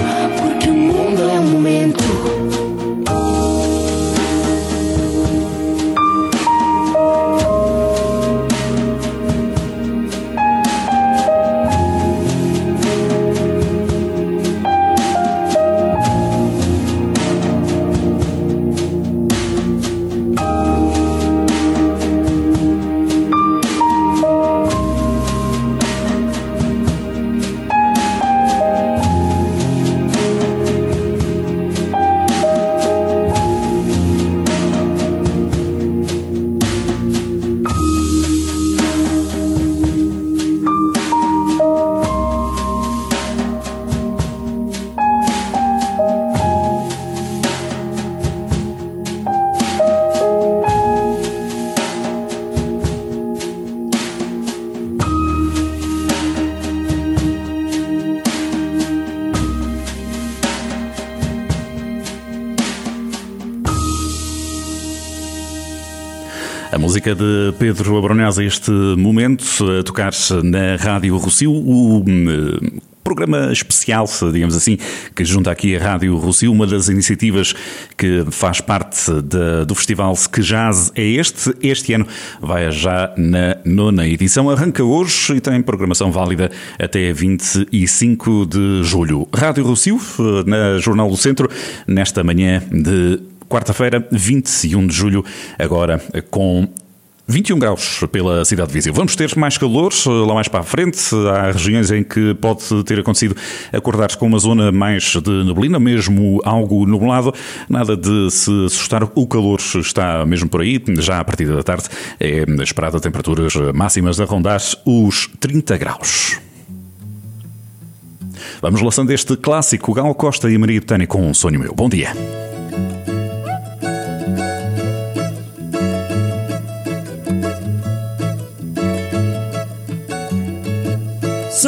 música de Pedro Abronesa, este momento, a tocar na Rádio Rocio, o hum, programa especial, digamos assim, que junta aqui a Rádio Rocio, uma das iniciativas que faz parte da- do festival Que Jazz é este. Este ano vai já na nona edição. Arranca hoje e tem programação válida até 25 de julho. Rádio Rocio, na Jornal do Centro, nesta manhã de quarta-feira, 21 de julho, agora com 21 graus pela cidade de Viseu. Vamos ter mais calor eh, lá mais para a frente. Há regiões em que pode ter acontecido acordar com uma zona mais de neblina, mesmo algo nublado. Nada de se assustar. O calor está mesmo por aí. Já a partir da tarde é esperada temperaturas máximas a rondar os 30 graus. Vamos lançando este clássico Gal Costa e Maria Betânia com um sonho meu. Bom dia.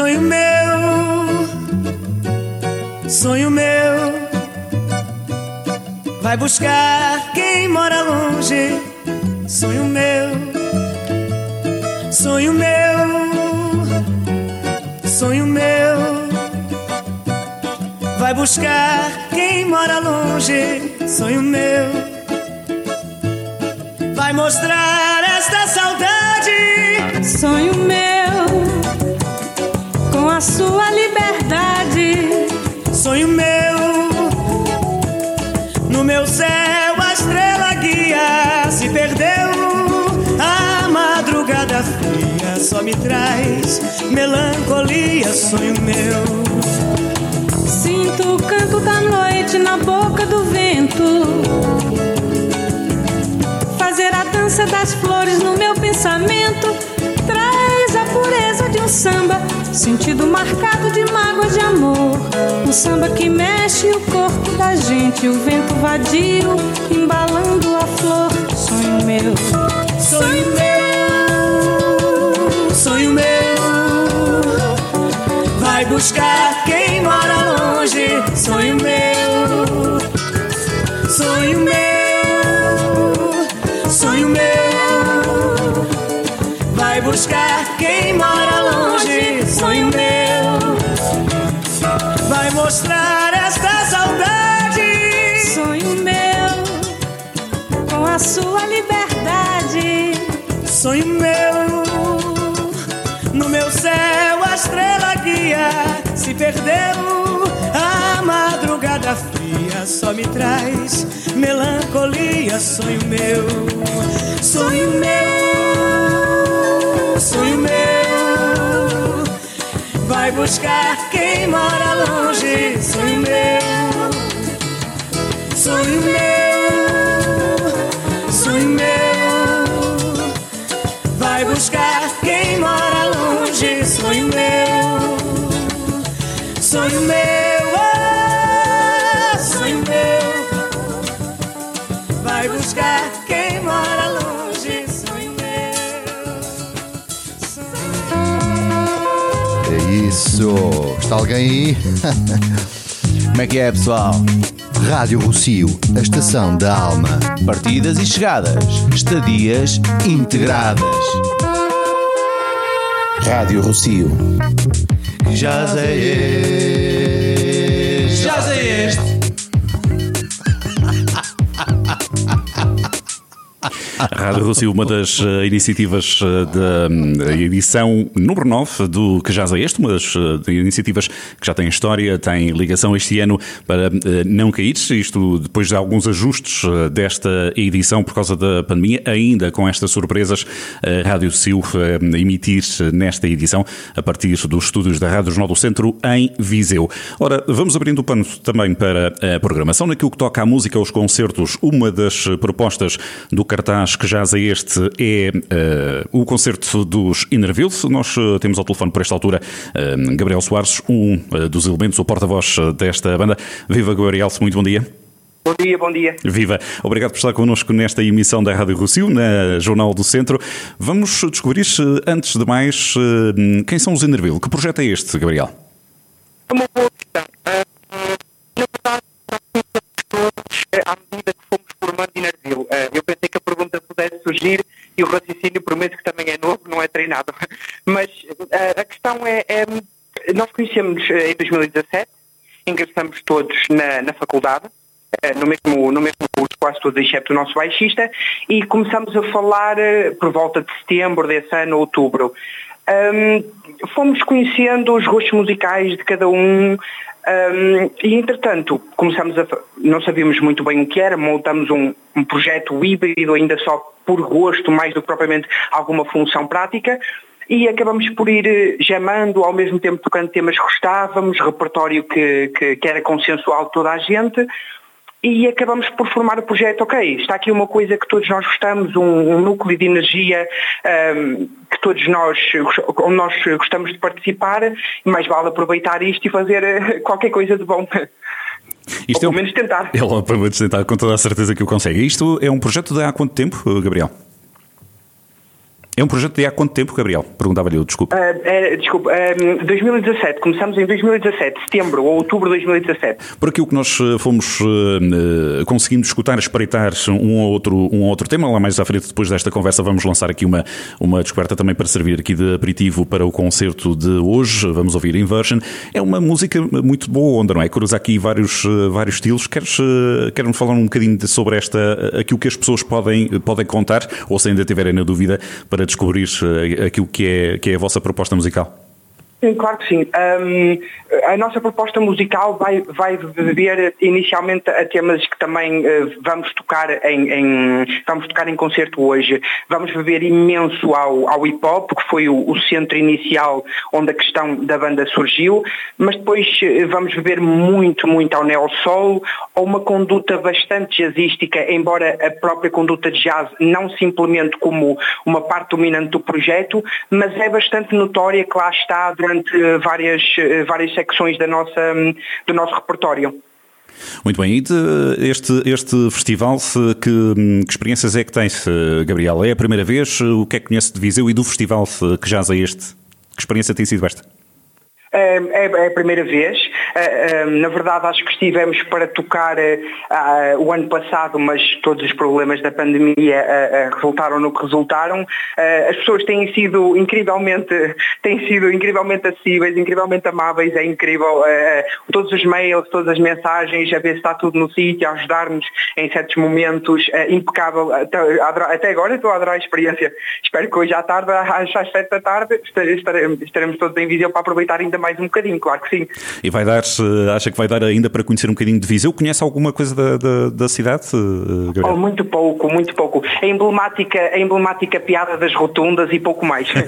Sonho meu, sonho meu, vai buscar quem mora longe. Sonho meu, sonho meu, sonho meu, vai buscar quem mora longe. Sonho meu, vai mostrar esta saudade. Sonho meu, sua liberdade. Sonho meu, no meu céu a estrela guia se perdeu. A madrugada fria só me traz melancolia. Sonho meu, Sinto o canto da noite na boca do vento. Fazer a dança das flores no meu pensamento samba, sentido marcado de mágoa de amor. Um samba que mexe o corpo da gente, o vento vadio embalando a flor. Sonho meu, sonho meu, sonho meu. Vai buscar quem mora longe, sonho meu, perdeu. A madrugada fria só me traz melancolia, sonho meu, sonho meu, sonho meu. Vai buscar quem mora longe, sonho meu, sonho meu, Está alguém aí? Como é que é, pessoal? Rádio Rocio, a estação da alma. Partidas e chegadas, estadias integradas. Rádio Rocio. Já sei Rádio Rússia, uma das eh, iniciativas eh, da edição número 9 do Que Já é Este, uma das eh, iniciativas que já tem história, tem ligação este ano para não cair, isto depois de alguns ajustes desta edição por causa da pandemia, ainda com estas surpresas, a Rádio Sil emitir nesta edição a partir dos estúdios da Rádio Jornal do Centro em Viseu. Ora, vamos abrindo o pano também para a programação, naquilo que toca à música, aos concertos, uma das propostas do cartaz que já é este é eh, o concerto dos Innerville. Nós eh, temos ao telefone por esta altura eh, Gabriel Soares, um dos elementos, o porta-voz desta banda. Viva Gabriel, muito bom dia. Bom dia, bom dia. Viva! Obrigado por estar connosco nesta emissão da Rádio Rocio, na Jornal do Centro. Vamos descobrir, antes de mais, quem são os Innerville. Que projeto é este, Gabriel? É uma boa questão. Na verdade, à medida e o raciocínio prometo que também é novo, não é treinado. Mas ah, a questão é, é, nós conhecemos eh, em 2017, ingressamos todos na, na faculdade, eh, no mesmo, no mesmo curso, quase todos, exceto o nosso baixista, e começamos a falar eh, por volta de setembro desse ano, outubro. Ahm, fomos conhecendo os gostos musicais de cada um ahm, e, entretanto, começamos a. Não sabíamos muito bem o que era, montamos um, um projeto híbrido, ainda só por gosto, mais do que propriamente alguma função prática. E acabamos por ir eh, jamando, ao mesmo tempo tocando temas que gostávamos, repertório que, que, que era consensual de toda a gente, e acabamos por formar o projeto, ok, está aqui uma coisa que todos nós gostamos, um, um núcleo de energia ahm, que todos nós, onde nós gostamos de participar, e mais vale aproveitar isto e fazer eh, qualquer coisa de bom. Isto Ou pelo menos tentar. Ele, pelo menos, tentar, com toda a certeza que o consegue. Isto é um projeto de há quanto tempo, Gabriel? É um projeto de há quanto tempo, Gabriel? Perguntava-lhe eu, desculpa. Ah, é, desculpa, ah, 2017, começamos em 2017, setembro ou outubro de 2017. Por aquilo que nós eh, fomos eh, conseguindo escutar, espreitar um ou outro, um ou outro tema, lá mais à frente, depois desta conversa, vamos lançar aqui uma, uma descoberta também para servir aqui de aperitivo para o concerto de hoje. Vamos ouvir Inversion. É uma música muito boa onda, não é? Cruza aqui vários, vários estilos. Queres, queres falar um bocadinho de- sobre esta, aquilo que as pessoas podem, podem contar, ou se ainda tiverem na dúvida, para descobrir eh, aquilo que é, que é a vossa proposta musical? Sim, claro que sim. Ahm, a nossa proposta musical vai, vai beber inicialmente a temas que também eh, vamos tocar em, em- vamos tocar em concerto hoje. Vamos beber imenso ao, ao hip hop, que foi o, o centro inicial onde a questão da banda surgiu, mas depois eh, vamos beber muito, muito ao neo soul, a uma conduta bastante jazzística, embora a própria conduta de jazz não se implemente como uma parte dominante do projeto, mas é bastante notória que lá está eh, várias, eh, várias secções da nossa, hum, do nosso repertório. Muito bem, e este, este festival, que, que experiências é que tem, Gabriel? É a primeira vez? O que é que conhece de Viseu e do festival que já é este? Que experiência tem sido esta? É, é, a primeira vez. É, é, na verdade, acho que estivemos para tocar o ano passado, mas todos os problemas da pandemia resultaram no que resultaram. As pessoas têm sido incrivelmente, têm sido incrivelmente acessíveis, incrivelmente amáveis, é incrível. Todos os mails, todas as mensagens, a ver se está tudo no sítio, a ajudar-nos em certos momentos, impecável. Até agora estou a adorar a experiência. Espero que hoje à tarde, às sete da tarde, estaremos todos em vídeo para aproveitar ainda mais um bocadinho, claro que sim. E vai dar, acha que vai dar ainda para conhecer um bocadinho de Viseu? Conhece alguma coisa da, da, da cidade, eh, Gabriel? Oh, muito pouco, muito pouco. A emblemática, a emblemática piada das rotundas e pouco mais.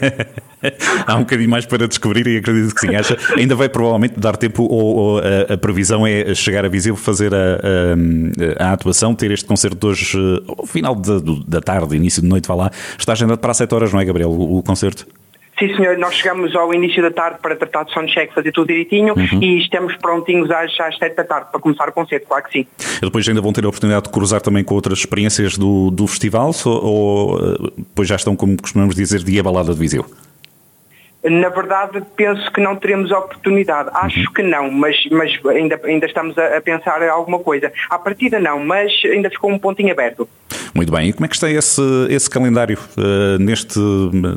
Há um bocadinho mais para descobrir e acredito que sim. Acha, ainda vai provavelmente dar tempo, ou, ou a, a, previsão é chegar a Viseu, fazer a, a, a, atuação, ter este concerto de hoje, eh, ao final de, da tarde, início de noite, vá lá. Está agendado para as 7 horas, não é, Gabriel, o, o concerto? Sim, senhor, nós chegamos ao início da tarde para tratar de soundcheck, fazer tudo direitinho uhum. e estamos prontinhos às, às 7 da tarde para começar o concerto, claro que sim. E depois ainda vão ter a oportunidade de cruzar também com outras experiências do, do festival ou, ou eh, depois já estão, como costumamos dizer, dia balada de Viseu? Na verdade, penso que não teremos oportunidade. Acho que não, mas, mas ainda, ainda estamos a, a pensar alguma coisa. À partida não, mas ainda ficou um pontinho aberto. Muito bem. E como é que está esse, esse calendário uh, neste,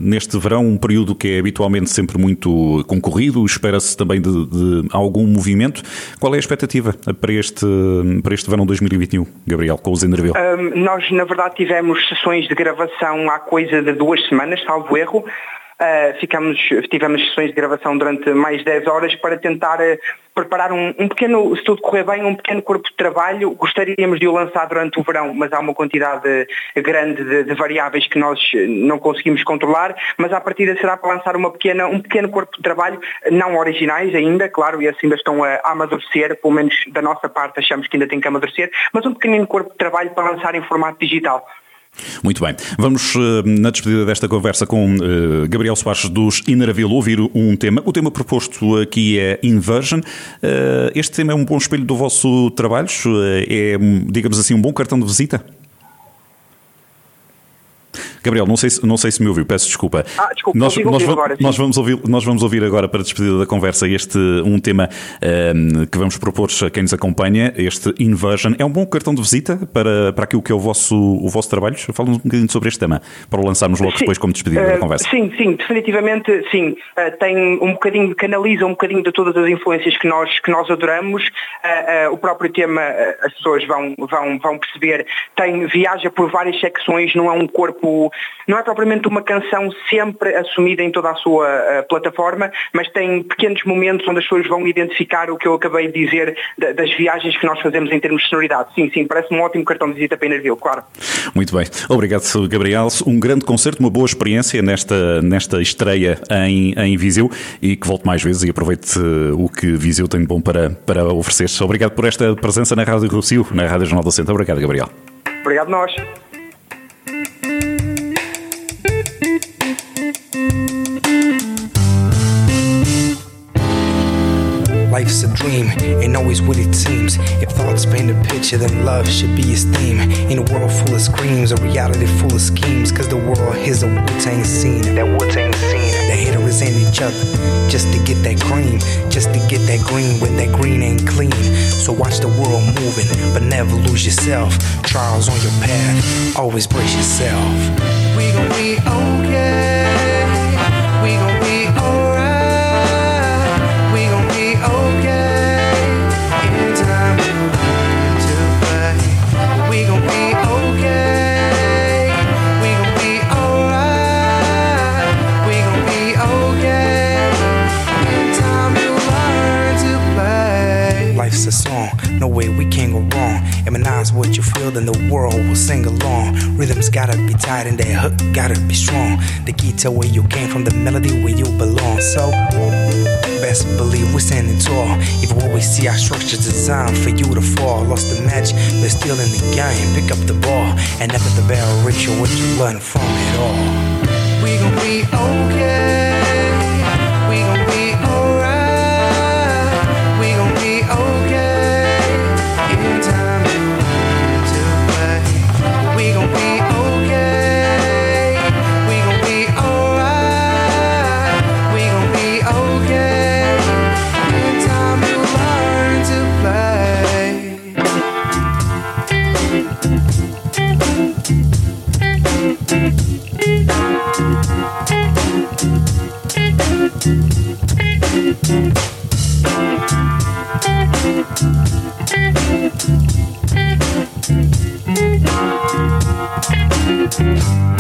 neste verão, um período que é habitualmente sempre muito concorrido, espera-se também de, de, algum movimento. Qual é a expectativa para este, para este verão 2021, Gabriel, com o Zenderville? Um, nós, na verdade, tivemos sessões de gravação há coisa de duas semanas, salvo erro. Uh, ficamos, tivemos sessões de gravação durante mais 10 horas para tentar uh, preparar um, um, pequeno, se tudo correr bem, um pequeno corpo de trabalho. Gostaríamos de o lançar durante o verão, mas há uma quantidade grande de, de variáveis que nós não conseguimos controlar, mas à partida será para lançar uma pequena, um pequeno corpo de trabalho, não originais ainda, claro, e assim ainda estão a, a amadurecer, pelo menos da nossa parte achamos que ainda tem que amadurecer, mas um pequenino corpo de trabalho para lançar em formato digital. Muito bem. Vamos, eh, na despedida desta conversa com uh, Gabriel Soares dos Inaravil, ouvir um tema. O tema proposto aqui é Inversion. Uh, este tema é um bom espelho do vosso trabalho? É, digamos assim, um bom cartão de visita? Gabriel, não sei, se, não sei se me ouviu, peço desculpa. Ah, desculpa, nós, nós, agora, nós, vamos ouvir, nós vamos ouvir agora, para a despedida da conversa, este um tema um, ehm, que vamos propor a quem nos acompanha, este Inversion. É um bom cartão de visita para, para aquilo que é o vosso, o vosso trabalho? Fala-nos um bocadinho sobre este tema, para o lançarmos logo sim, depois como despedida uh, da conversa. Sim, sim, definitivamente sim. Uh, tem um bocadinho, canaliza um bocadinho de todas as influências que nós, que nós adoramos. Uh, o próprio tema, as pessoas vão, vão, vão perceber, tem, viaja por várias secções, não é um corpo não é propriamente uma canção sempre assumida em toda a sua uh, plataforma, mas tem pequenos momentos onde as pessoas vão identificar o que eu acabei de dizer da, das viagens que nós fazemos em termos de sonoridade. Sim, sim, parece um ótimo cartão de visita para Enerville, claro. Muito bem. Obrigado, Gabriel. Um grande concerto, uma boa experiência nesta, nesta estreia em, em Viseu e que volte mais vezes e aproveite eh, o que Viseu tem de bom para, para oferecer. Obrigado por esta presença na Rádio Rocio, na Rádio Jornal do Centro. Obrigado, Gabriel. Obrigado nós. Life's a dream, ain't always what it seems. If thoughts paint a picture, then love should be its theme. In a world full of screams, a reality full of schemes. Cause the world is a Wu-Tang scene. That Wu-Tang scene. The haters in each other just to get that cream. Just to get that green when that green ain't clean. So watch the world moving, but never lose yourself. Trials on your path, always brace yourself. We gon' be okay. Way we can't go wrong. Emanates what you feel, then the world will sing along. Rhythms gotta be tight and that hook gotta be strong. The key to where you came from, the melody where you belong. So, best believe we're standing tall. Even what we see, our structure's designed for you to fall. Lost the match, but still in the game. Pick up the ball and never the barrel reach what you learn from it all. We gon' be okay. Thank you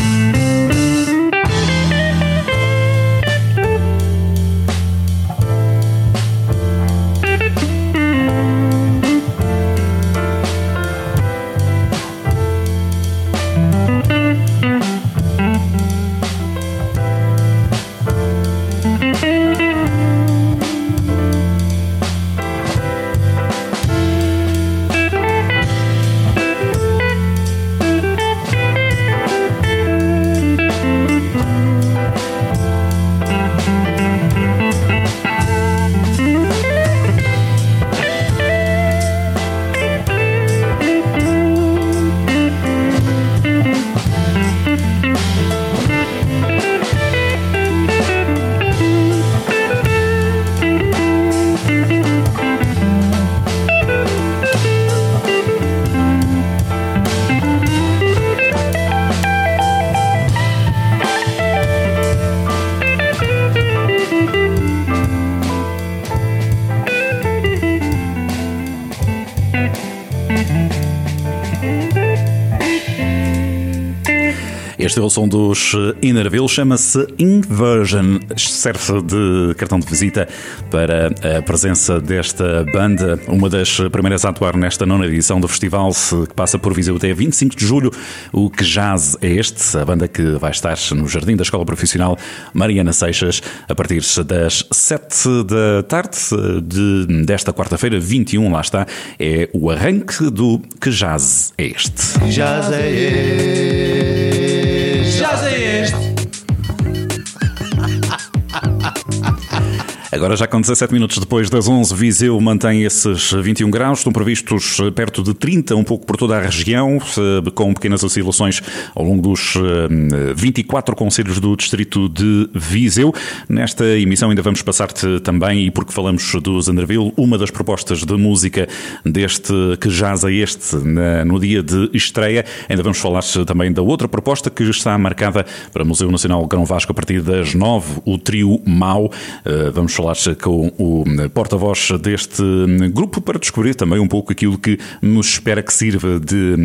som dos Innerville, chama-se Inversion. Serve de cartão de visita para a presença desta banda, uma das primeiras a atuar nesta nona edição do festival, que passa por Viseu até 25 de julho. O que jazz é este? A banda que vai estar no Jardim da Escola Profissional Mariana Seixas a partir das 7 da tarde de, desta quarta-feira, 21, lá está, é o arranque do Que Jazz é este? Jazz é este? Agora já com 17 minutos depois das 11, Viseu mantém esses 21 graus, estão previstos perto de 30, um pouco por toda a região, com pequenas oscilações ao longo dos 24 conselhos do distrito de Viseu. Nesta emissão ainda vamos passar-te também, e porque falamos do Zanderville, uma das propostas de música deste que jaz a este no dia de estreia. Ainda vamos falar também da outra proposta que está marcada para o Museu Nacional Grão Vasco a partir das 9, o trio Mau. Vamos falar com o porta-voz deste grupo para descobrir também um pouco aquilo que nos espera que sirva de.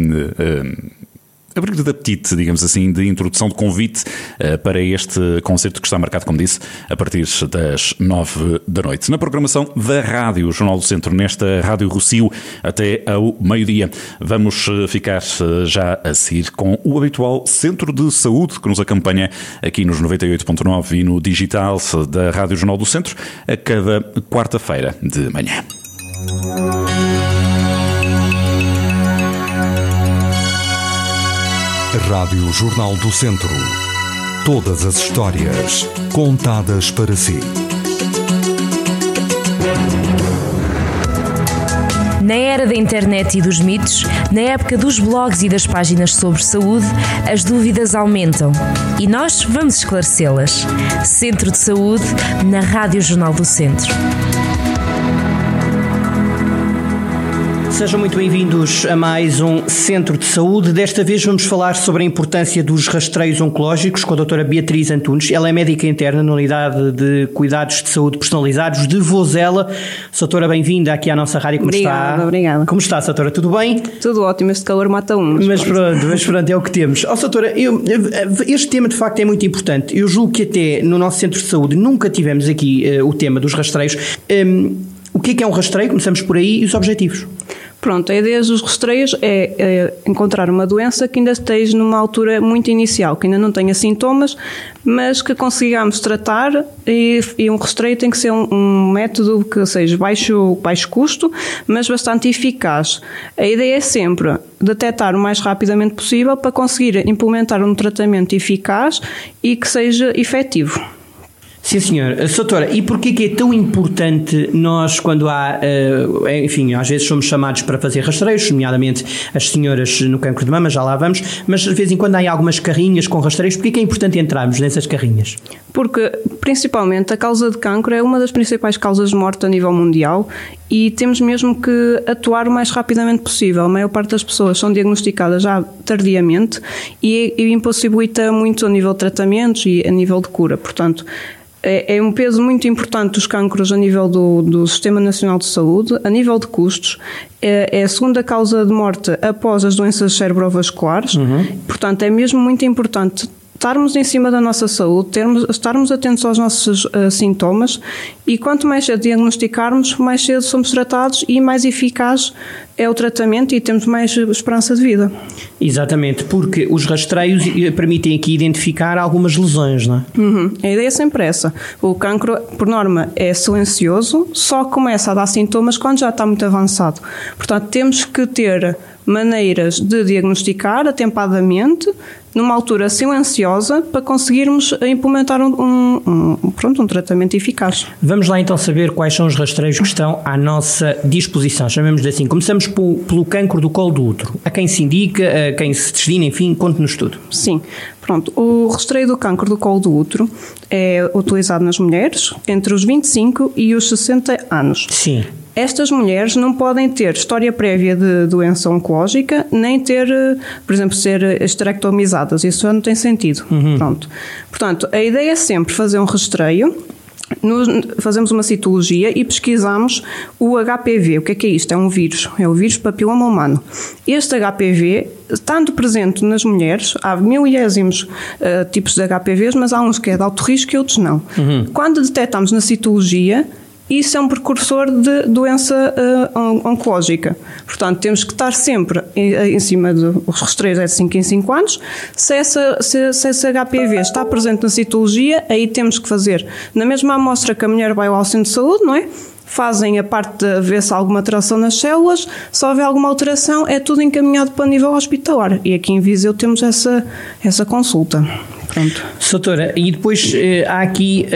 Abrigo de apetite, digamos assim, de introdução de convite uh, para este concerto que está marcado, como disse, a partir das nove da noite. Na programação da Rádio Jornal do Centro, nesta Rádio Rocio, até ao meio-dia. Vamos ficar uh, já a seguir com o habitual Centro de Saúde que nos acompanha aqui nos 98.9 e no digital da Rádio Jornal do Centro a cada quarta-feira de manhã. Rádio Jornal do Centro. Todas as histórias contadas para si. Na era da internet e dos mitos, na época dos blogs e das páginas sobre saúde, as dúvidas aumentam. E nós vamos esclarecê-las. Centro de Saúde, na Rádio Jornal do Centro. Sejam muito bem-vindos a mais um Centro de Saúde. Desta vez vamos falar sobre a importância dos rastreios oncológicos com a doutora Beatriz Antunes. Ela é médica interna na Unidade de Cuidados de Saúde Personalizados de Vozela. Doutora, bem-vinda aqui à nossa rádio. Como obrigada, está? Obrigada, Como está, doutora? Tudo bem? Tudo ótimo. Este calor mata um. Mas, mas pronto, mas pronto, é o que temos. Ó, oh, doutora, eu, este tema de facto é muito importante. Eu julgo que até no nosso Centro de Saúde nunca tivemos aqui uh, o tema dos rastreios. Um, o que é que é um rastreio? Começamos por aí e os objetivos. Pronto, a ideia dos rastreios é, é, encontrar uma doença que ainda esteja numa altura muito inicial, que ainda não tenha sintomas, mas que consigamos tratar e, e um rastreio tem que ser um, um, método que seja baixo, baixo custo, mas bastante eficaz. A ideia é sempre detectar o mais rapidamente possível para conseguir implementar um tratamento eficaz e que seja efetivo. Sim, senhor. Doutora, e porquê que é tão importante nós, quando há, uh, enfim, às vezes somos chamados para fazer rastreios, nomeadamente as senhoras no cancro de mama, já lá vamos, mas de vez em quando há algumas carrinhas com rastreios, porquê que é importante entrarmos nessas carrinhas? Porque, principalmente, a causa de cancro é uma das principais causas de morte a nível mundial e temos mesmo que atuar o mais rapidamente possível. A maior parte das pessoas são diagnosticadas já tardiamente e, e impossibilita muito a nível de tratamentos e a nível de cura. Portanto, é, é, um peso muito importante dos cancros a nível do, do Sistema Nacional de Saúde, a nível de custos. É, é a segunda causa de morte após as doenças cerebrovasculares. Uhum. Portanto, é mesmo muito importante estarmos em cima da nossa saúde, termos, estarmos atentos aos nossos uh, sintomas e quanto mais cedo diagnosticarmos, mais cedo somos tratados e mais eficaz é o tratamento e temos mais esperança de vida. Exatamente, porque os rastreios permitem aqui identificar algumas lesões, não é? Uhum. A ideia é sempre essa. O cancro, por norma, é silencioso, só começa a dar sintomas quando já está muito avançado. Portanto, temos que ter maneiras de diagnosticar atempadamente, numa altura silenciosa, para conseguirmos implementar um, um, um, pronto, um tratamento eficaz. Vamos lá então saber quais são os rastreios que estão à nossa disposição, chamemos de assim. Começamos pelo, pelo cancro do colo do útero. A quem se indica, a quem se destina, enfim, conte-nos tudo. Sim. Pronto, o rastreio do cancro do colo do útero é utilizado nas mulheres entre os 25 e os 60 anos. Sim. Estas mulheres não podem ter história prévia de doença oncológica, nem ter, por exemplo, ser esterectomizadas. Isso não tem sentido. Uhum. Pronto. Portanto, a ideia é sempre fazer um rastreio nos, fazemos uma citologia e pesquisamos o HPV. O que é que é isto? É um vírus, é o vírus papiloma humano. Este HPV, estando presente nas mulheres, há milésimos uh, tipos de HPVs, mas há uns que é de alto risco e outros não. Uhum. Quando detectamos na citologia, isso é um precursor de doença uh, oncológica. Portanto, temos que estar sempre em, em cima dos rastreios é de 5 em 5 anos. Se, essa, se, se esse HPV está presente na citologia, aí temos que fazer na mesma amostra que a mulher vai ao centro de saúde, não é? fazem a parte de ver se há alguma alteração nas células, se houver alguma alteração, é tudo encaminhado para nível hospitalar. E aqui em Viseu temos essa, essa consulta. Pronto. Soutora, e depois eh, há aqui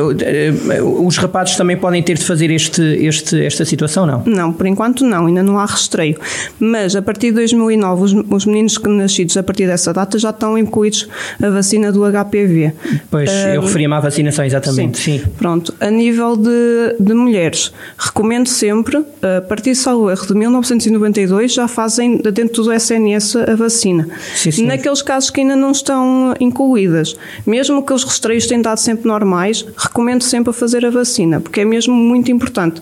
uh, os rapazes também podem ter de fazer este, este, esta situação, não? Não, por enquanto não, ainda não há rastreio. Mas a partir de 2009, os, os meninos que nascidos a partir dessa data já estão incluídos a vacina do HPV. Pois, eu referia-me à vacinação, exatamente. Sim. sim. Pronto, a nível de, de mulheres, recomendo sempre, a partir de salvo erro de 1992, já fazem dentro do SNS a vacina. Sim, sim. Naqueles casos que ainda não estão incluídos, Mesmo que os rastreios tenham dado sempre normais, recomendo sempre a fazer a vacina, porque é mesmo muito importante.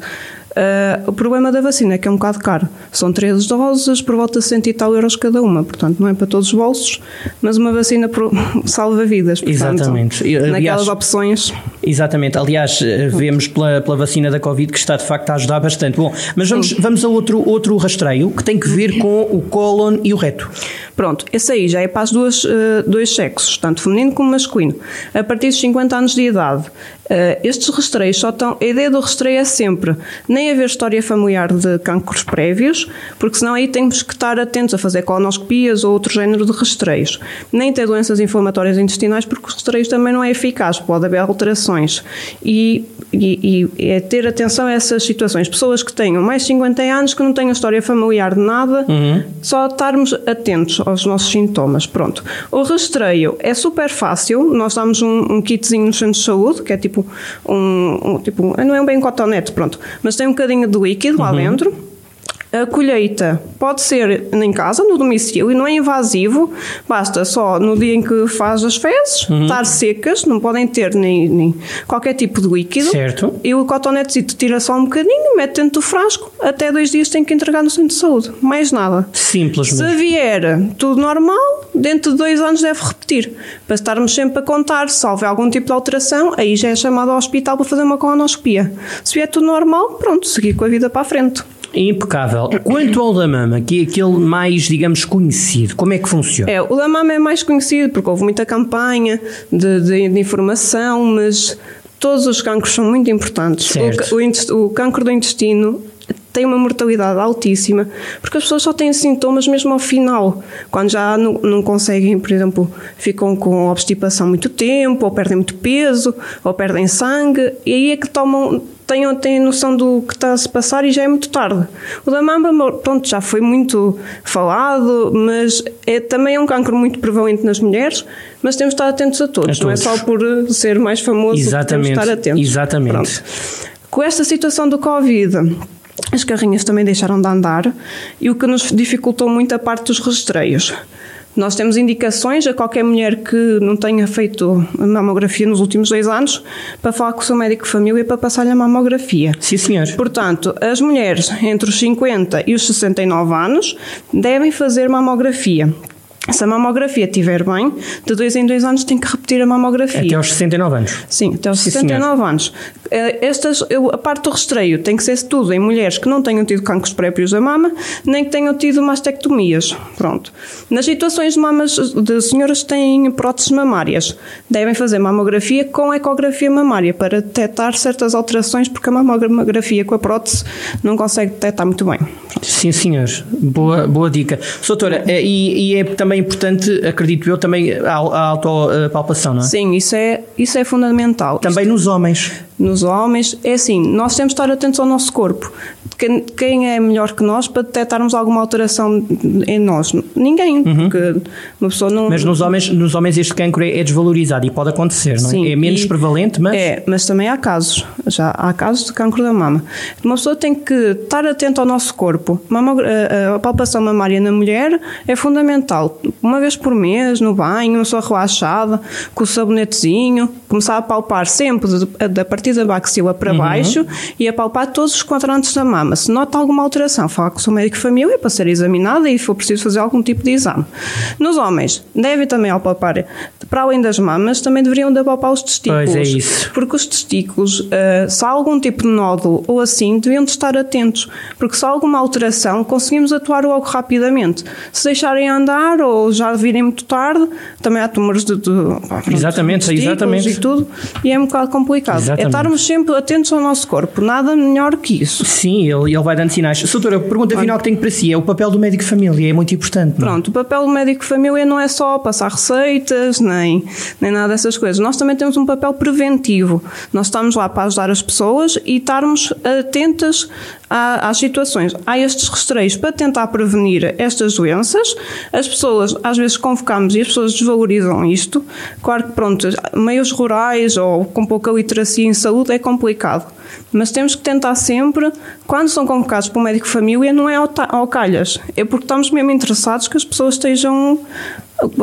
Uh, o problema da vacina é que é um bocado caro. São 13 doses por volta de 100 e tal euros cada uma. Portanto, não é para todos os bolsos, mas uma vacina salva vidas. Portanto, exatamente. Aliás, naquelas opções. Exatamente. Aliás, eh, vemos pela, pela vacina da Covid que está de facto a ajudar bastante. Bom, mas vamos, vamos a outro, outro rastreio que tem que ver com o cólon e o reto. Pronto, esse aí já é para os dois, uh, dois sexos, tanto feminino como masculino. A partir dos 50 anos de idade, Uh, estes rastreios só estão. A ideia do rastreio é sempre nem haver história familiar de cancros prévios, porque senão aí temos que estar atentos a fazer colonoscopias ou outro género de rastreios. Nem ter doenças inflamatórias intestinais, porque os rastreios também não é eficaz, pode haver alterações. E, e, e é ter atenção a essas situações. Pessoas que tenham mais de 50 anos, que não tenham história familiar de nada, uhum. só estarmos atentos aos nossos sintomas. Pronto. O rastreio é super fácil, nós damos um, um kitzinho no centro de saúde, que é tipo um, um tipo, não é um bem cotonete, pronto, mas tem um bocadinho de líquido lá uhum. dentro a colheita pode ser em casa, no domicílio, e não é invasivo, basta só no dia em que faz as fezes, uhum. estar secas, não podem ter nem, nem, qualquer tipo de líquido. Certo. E o cotonetezito tira só um bocadinho, mete dentro do frasco, até dois dias tem que entregar no centro de saúde. Mais nada. Simples Se vier tudo normal, dentro de dois anos deve repetir. Para estarmos sempre a contar, se houver algum tipo de alteração, aí já é chamado ao hospital para fazer uma colonoscopia. Se vier tudo normal, pronto, seguir com a vida para a frente. Impecável. Quanto ao da mama, que é aquele mais, digamos, conhecido, como é que funciona? É, o da mama é mais conhecido porque houve muita campanha de, de, de informação, mas todos os cancros são muito importantes. O, o, o cancro do intestino tem uma mortalidade altíssima, porque as pessoas só têm sintomas mesmo ao final, quando já não, não conseguem, por exemplo, ficam com obstipação muito tempo, ou perdem muito peso, ou perdem sangue, e aí é que tomam têm, têm noção do que está a se passar e já é muito tarde. O da mama, pronto, já foi muito falado, mas é também um cancro muito prevalente nas mulheres, mas temos de estar atentos a todos, a não é só por ser mais famoso Exatamente. que temos de estar atentos. Exatamente. Pronto. Com esta situação do Covid, as carrinhas também deixaram de andar e o que nos dificultou muito a parte dos rastreios. Nós temos indicações a qualquer mulher que não tenha feito mamografia nos últimos dois anos para falar com o seu médico de família para passar-lhe a mamografia. Sim, senhor. Portanto, as mulheres entre os 50 e os 69 anos devem fazer mamografia. Se a mamografia estiver bem, de dois em dois anos tem que repetir a mamografia. Até aos 69 anos? Sim, até aos Sim, 69 senhor. anos. Eh, estas, a parte do rastreio tem que ser tudo em mulheres que não tenham tido cancros prévios da mama, nem que tenham tido mastectomias. Pronto. Nas situações de mamas de senhoras que têm próteses mamárias, devem fazer mamografia com ecografia mamária para detectar certas alterações, porque a mamografia com a prótese não consegue detectar muito bem. Pronto. Sim, senhor. Boa, boa dica. Doutora, eh, e, e é também importante, acredito eu, também a, a autopalpação, não é? Sim, isso é, isso é fundamental. Também Isto, nos homens nos homens. É assim, nós temos de estar atentos ao nosso corpo. Quem é melhor que nós para detectarmos alguma alteração em nós? Ninguém, uhum. porque uma pessoa não. Mas nos homens, nos homens este cancro é, é desvalorizado e pode acontecer, não é? Sim, é menos prevalente, mas. É, mas também há casos. Já há casos de cancro da mama. Uma pessoa tem que estar atento ao nosso corpo. A palpação mamária na mulher é fundamental. Uma vez por mês, no banho, uma pessoa relaxada, com o sabonetezinho, começar a palpar sempre da partir da baxila para uhum. baixo e a palpar todos os quadrantes da mama. Se nota alguma alteração, fala com o seu médico de família para ser examinada e for preciso fazer algum tipo de exame. Nos homens, deve também ao palpar, para além das mamas, também deveriam de palpar os testículos. Pois é isso. Porque os testículos, uh, se há algum tipo de nódulo ou assim, deviam de estar atentos, porque se há alguma alteração, conseguimos atuar logo rapidamente. Se deixarem andar ou já virem muito tarde, também há tumores de, de, exatamente, de exatamente. E tudo, e é um bocado complicado. É exatamente. É estarmos sempre atentos ao nosso corpo, nada melhor que isso. Sim, ele, ele vai dando sinais. Doutora, a pergunta final que tenho para si é o papel do médico família, é muito importante. Não? É? Pronto, o papel do médico família não é só passar receitas, nem, nem nada dessas coisas. Nós também temos um papel preventivo. Nós estamos lá para ajudar as pessoas e estarmos atentas às situações. Há estes rastreios para tentar prevenir estas doenças. As pessoas, às vezes, convocamos e as pessoas desvalorizam isto. Claro que, pronto, meios rurais ou com pouca literacia em saúde é complicado. Mas temos que tentar sempre, quando são convocados para o médico família, não é ao calhas, é porque estamos mesmo interessados que as pessoas estejam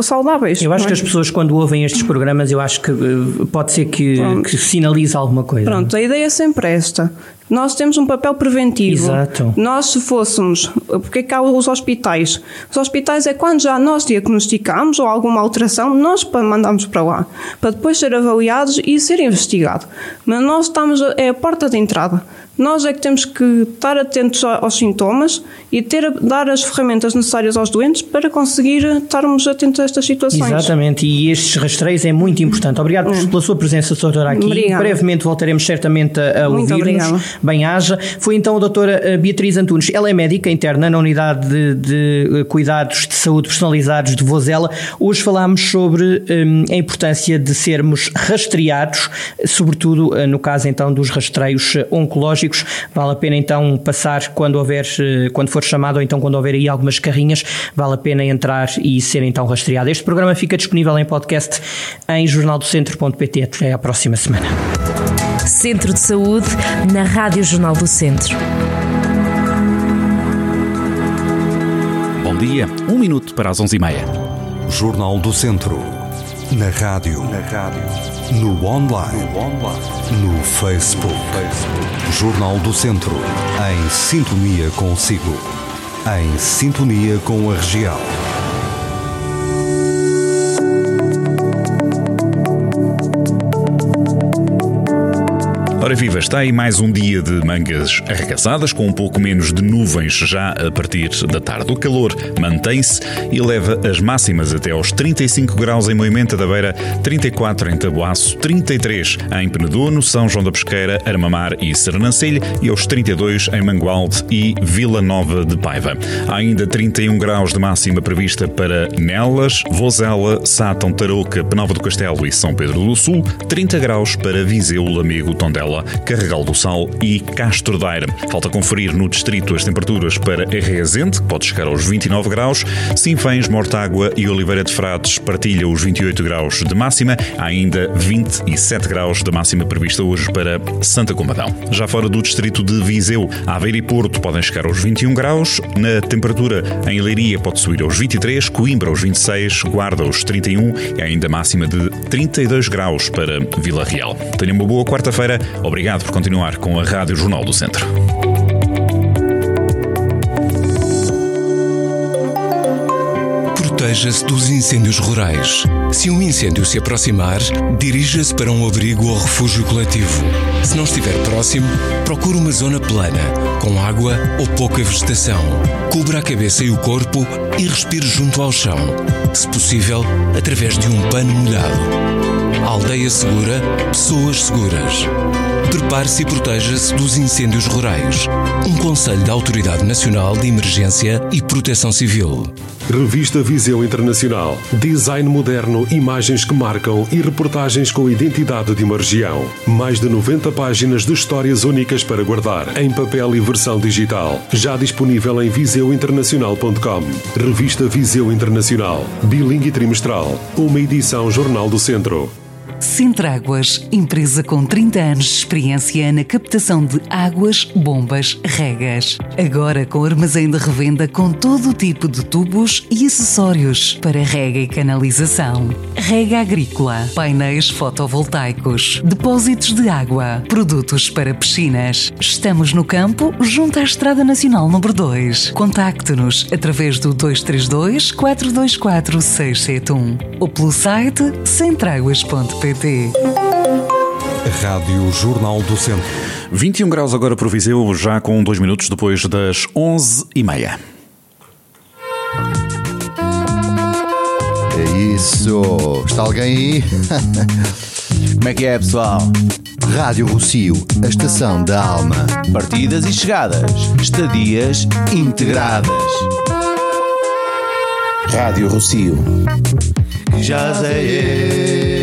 saudáveis. Eu acho é? que as pessoas, quando ouvem estes programas, eu acho que eh, pode ser que, que sinalize alguma coisa. Pronto, a ideia é sempre esta. Nós temos um papel preventivo. Exato. Nós, se fôssemos. Porque é que há os hospitais? Os hospitais é quando já nós diagnosticamos ou alguma alteração, nós mandamos para lá. Para depois ser avaliados e ser investigado. Mas nós estamos. É a porta de entrada. Nós é que temos que estar atentos aos sintomas e ter, dar as ferramentas necessárias aos doentes para conseguir estarmos atentos a estas situações. Exatamente, e estes rastreios é muito importante. Obrigado hum. pela sua presença, doutora, aqui. Obrigada. Brevemente voltaremos certamente a, ouvir-nos. Bem-haja. Foi então a doutora eh, Beatriz Antunes. Ela é médica interna na Unidade de, de eh, Cuidados de Saúde Personalizados de Vozela. Hoje falámos sobre um, a importância de sermos rastreados, sobretudo no caso então dos rastreios oncológicos Vale a pena então passar quando houver, eh, quando for chamado ou então quando houver aí algumas carrinhas, vale a pena entrar e ser então rastreado. Este programa fica disponível em podcast em jornaldocentro.pt. Até à próxima semana. Centro de Saúde na Rádio Jornal do Centro. Bom dia, um minuto para as onze e meia. Jornal do Centro. Na rádio. Na rádio no online, no, online. no Facebook. Facebook. Jornal do Centro, em sintonia consigo, em sintonia com a região. Ora viva, está aí mais um dia de mangas arregaçadas, com um pouco menos de nuvens já a partir da tarde. O calor mantém-se e leva as máximas até aos 35 graus em Moimenta da Beira, 34 em Taboaço, 33 em Penedono, São João da Pesqueira, Armamar e Sernancelho e aos 32 em Mangualde e Vila Nova de Paiva. Há ainda 31 graus de máxima prevista para Nelas, Vozela, Sátão, Tarouca, Penalva do Castelo e São Pedro do Sul, 30 graus para Viseu, Lamego, Tondela Carregal do Sal e Castro Daire. Falta conferir no distrito as temperaturas para Arrezende, que pode chegar aos 29 graus, Sinfãs, Mortágua e Oliveira de Frades partilha os 28 graus de máxima, há ainda 27 graus de máxima prevista hoje para Santa Combadão. Já fora do distrito de Viseu, Aveiro e Porto podem chegar aos 21 graus, na temperatura em Leiria pode subir aos 23, Coimbra aos 26, Guarda aos 31 e ainda máxima de 32 graus para Vila Real. Tenha uma boa quarta-feira. Obrigado por continuar com a Rádio Jornal do Centro. Proteja-se dos incêndios rurais. Se um incêndio se aproximar, dirija-se para um abrigo ou refúgio coletivo. Se não estiver próximo, procure uma zona plana, com água ou pouca vegetação. Cubra a cabeça e o corpo e respire junto ao chão. Se possível, através de um pano molhado. Aldeia segura, pessoas seguras. Prepare-se e proteja-se dos incêndios rurais. Um conselho da Autoridade Nacional de Emergência e Proteção Civil. Revista Viseu Internacional. Design moderno, imagens que marcam e reportagens com identidade de uma região. Mais de 90 páginas de histórias únicas para guardar, em papel e versão digital. Já disponível em viseuinternacional.com. Revista Viseu Internacional. Bilingue trimestral. Uma edição Jornal do Centro. Centráguas, empresa com 30 anos de experiência na captação de águas, bombas, regas. Agora com armazém de revenda com todo o tipo de tubos e acessórios para rega e canalização. Rega agrícola, painéis fotovoltaicos, depósitos de água, produtos para piscinas. Estamos no campo, junto à Estrada Nacional número 2. Contacte-nos através do 232 424 671 ou pelo site centráguas.pt. Rádio Jornal do Centro. 21 graus agora para o Viseu, já com dois minutos depois das 11h30. É isso. Está alguém aí? Como é que é, pessoal? Rádio Rocio, a estação da alma. Partidas e chegadas, estadias integradas. Rádio Rocio. Já sei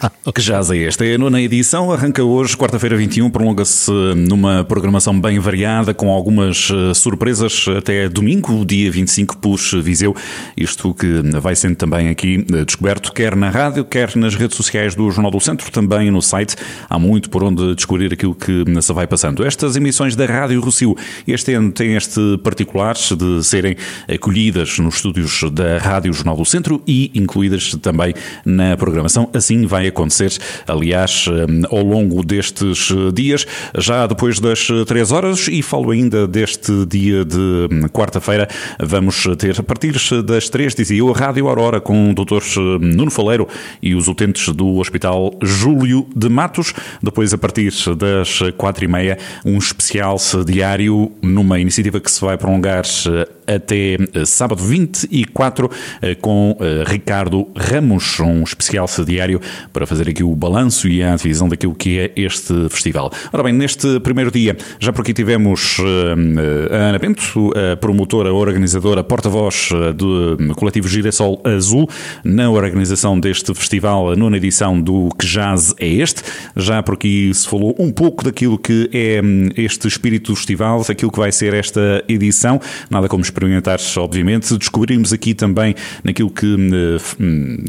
Que jazz é este? É a nona edição, arranca hoje, quarta-feira 21, prolonga-se numa programação bem variada, com algumas uh, surpresas até domingo, dia 25, Pus Viseu. Isto que vai sendo também aqui uh, descoberto, quer na rádio, quer nas redes sociais do Jornal do Centro, também no site. Há muito por onde descobrir aquilo que se vai passando. Estas emissões da Rádio Rocio, este ano tem este particular de serem acolhidas nos estúdios da Rádio Jornal do Centro e incluídas também na programação. Assim vai acontecer aliás, ao longo destes dias, já depois das três horas, e falo ainda deste dia de quarta-feira, vamos ter a partir das três, dizia eu, a Rádio Aurora com o Dr. Nuno Faleiro e os utentes do Hospital Júlio de Matos. Depois, a partir das quatro e meia, um especial diário numa iniciativa que se vai prolongar até sábado 24 com Ricardo Ramos, um especial diário para fazer aqui o balanço e a divisão daquilo que é este festival. Ora bem, neste primeiro dia, já por aqui tivemos a Ana Bento, a promotora, organizadora, porta-voz do coletivo Girassol Azul, na organização deste festival, a nona edição do Que Jazz é Este. Já por aqui se falou um pouco daquilo que é este espírito do festival, daquilo que vai ser esta edição. Nada como experimentar, obviamente. Descobrimos aqui também naquilo que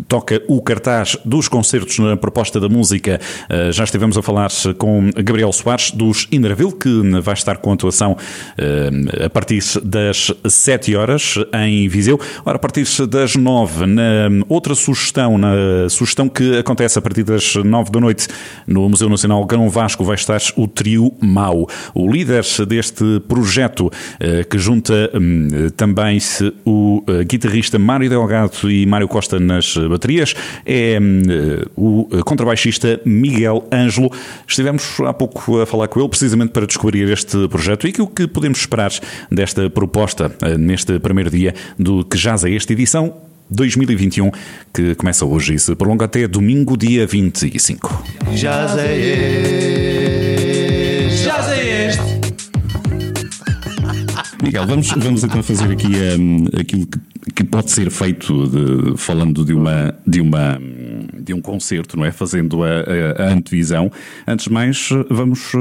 toca o cartaz dos concertos na proposta da música. Já estivemos a falar com Gabriel Soares dos Innerville, que vai estar com atuação a partir das 7 horas em Viseu. Ora, a partir das 9, na outra sugestão, na sugestão que acontece a partir das 9 da noite no Museu Nacional Grão Vasco, vai estar o trio Mau. O líder deste projeto, que junta também o guitarrista Mário Delgado e Mário Costa nas baterias, é o contrabaixista Miguel Ângelo. Estivemos há pouco a falar com ele precisamente para descobrir este projeto e o que podemos esperar desta proposta neste primeiro dia do Que Jazz é esta edição 2021, que começa hoje e se prolonga até domingo, dia 25. Já sei Miguel, vamos, vamos então fazer aqui um, aquilo que, que, pode ser feito de, falando de uma, de uma de um concerto, não é? Fazendo a, a, a, antevisão. Antes de mais, vamos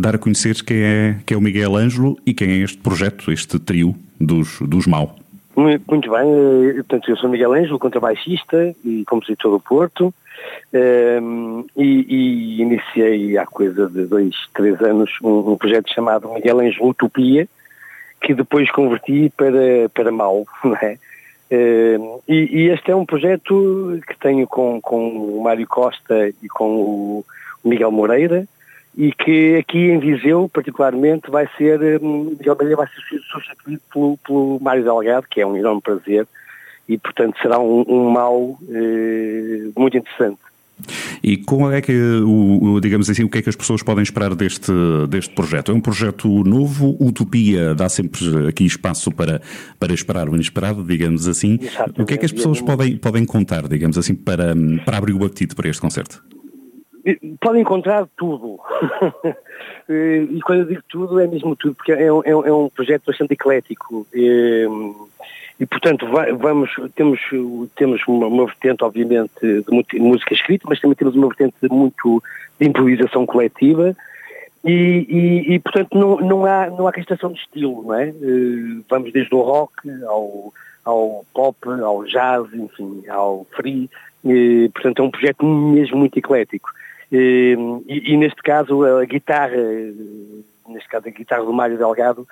dar a conhecer quem é, quem é o Miguel Ângelo e quem é este projeto, este trio dos, dos Mau. Muito bem, portanto, eu sou Miguel Ângelo, contrabaixista e compositor do Porto. Um, e, e, iniciei há coisa de dois, três anos um, um projeto chamado Miguel Ângelo Utopia, que depois converti para, para Mau, não é? Uh, e, e, este é um projeto que tenho com, com o Mário Costa e com o Miguel Moreira e que aqui em Viseu, particularmente, vai ser, Miguel Moreira vai ser substituído pelo, pelo Mário Delgado, que é um enorme prazer e, portanto, será um, um mal uh, muito interessante. E qual é que, o, digamos assim, o que é que as pessoas podem esperar deste, deste projeto? É um projeto novo, Utopia dá sempre aqui espaço para, para esperar o inesperado, digamos assim. Exatamente. O que é que as pessoas podem, podem contar, digamos assim, para, para abrir o apetite para este concerto? Podem encontrar tudo. e quando eu digo tudo, é mesmo tudo, porque é um, é um projeto bastante eclético. E portanto vamos, temos, temos uma, uma vertente obviamente de música escrita, mas também temos uma vertente muito de improvisação coletiva E, e, e, portanto, não, não, há, não há questão de estilo, não é? Eh, vamos desde o rock ao, ao pop, ao jazz, enfim, ao free. E, portanto, é um projeto mesmo muito eclético. E, e, neste caso, a guitarra, neste caso a guitarra do Mário Delgado,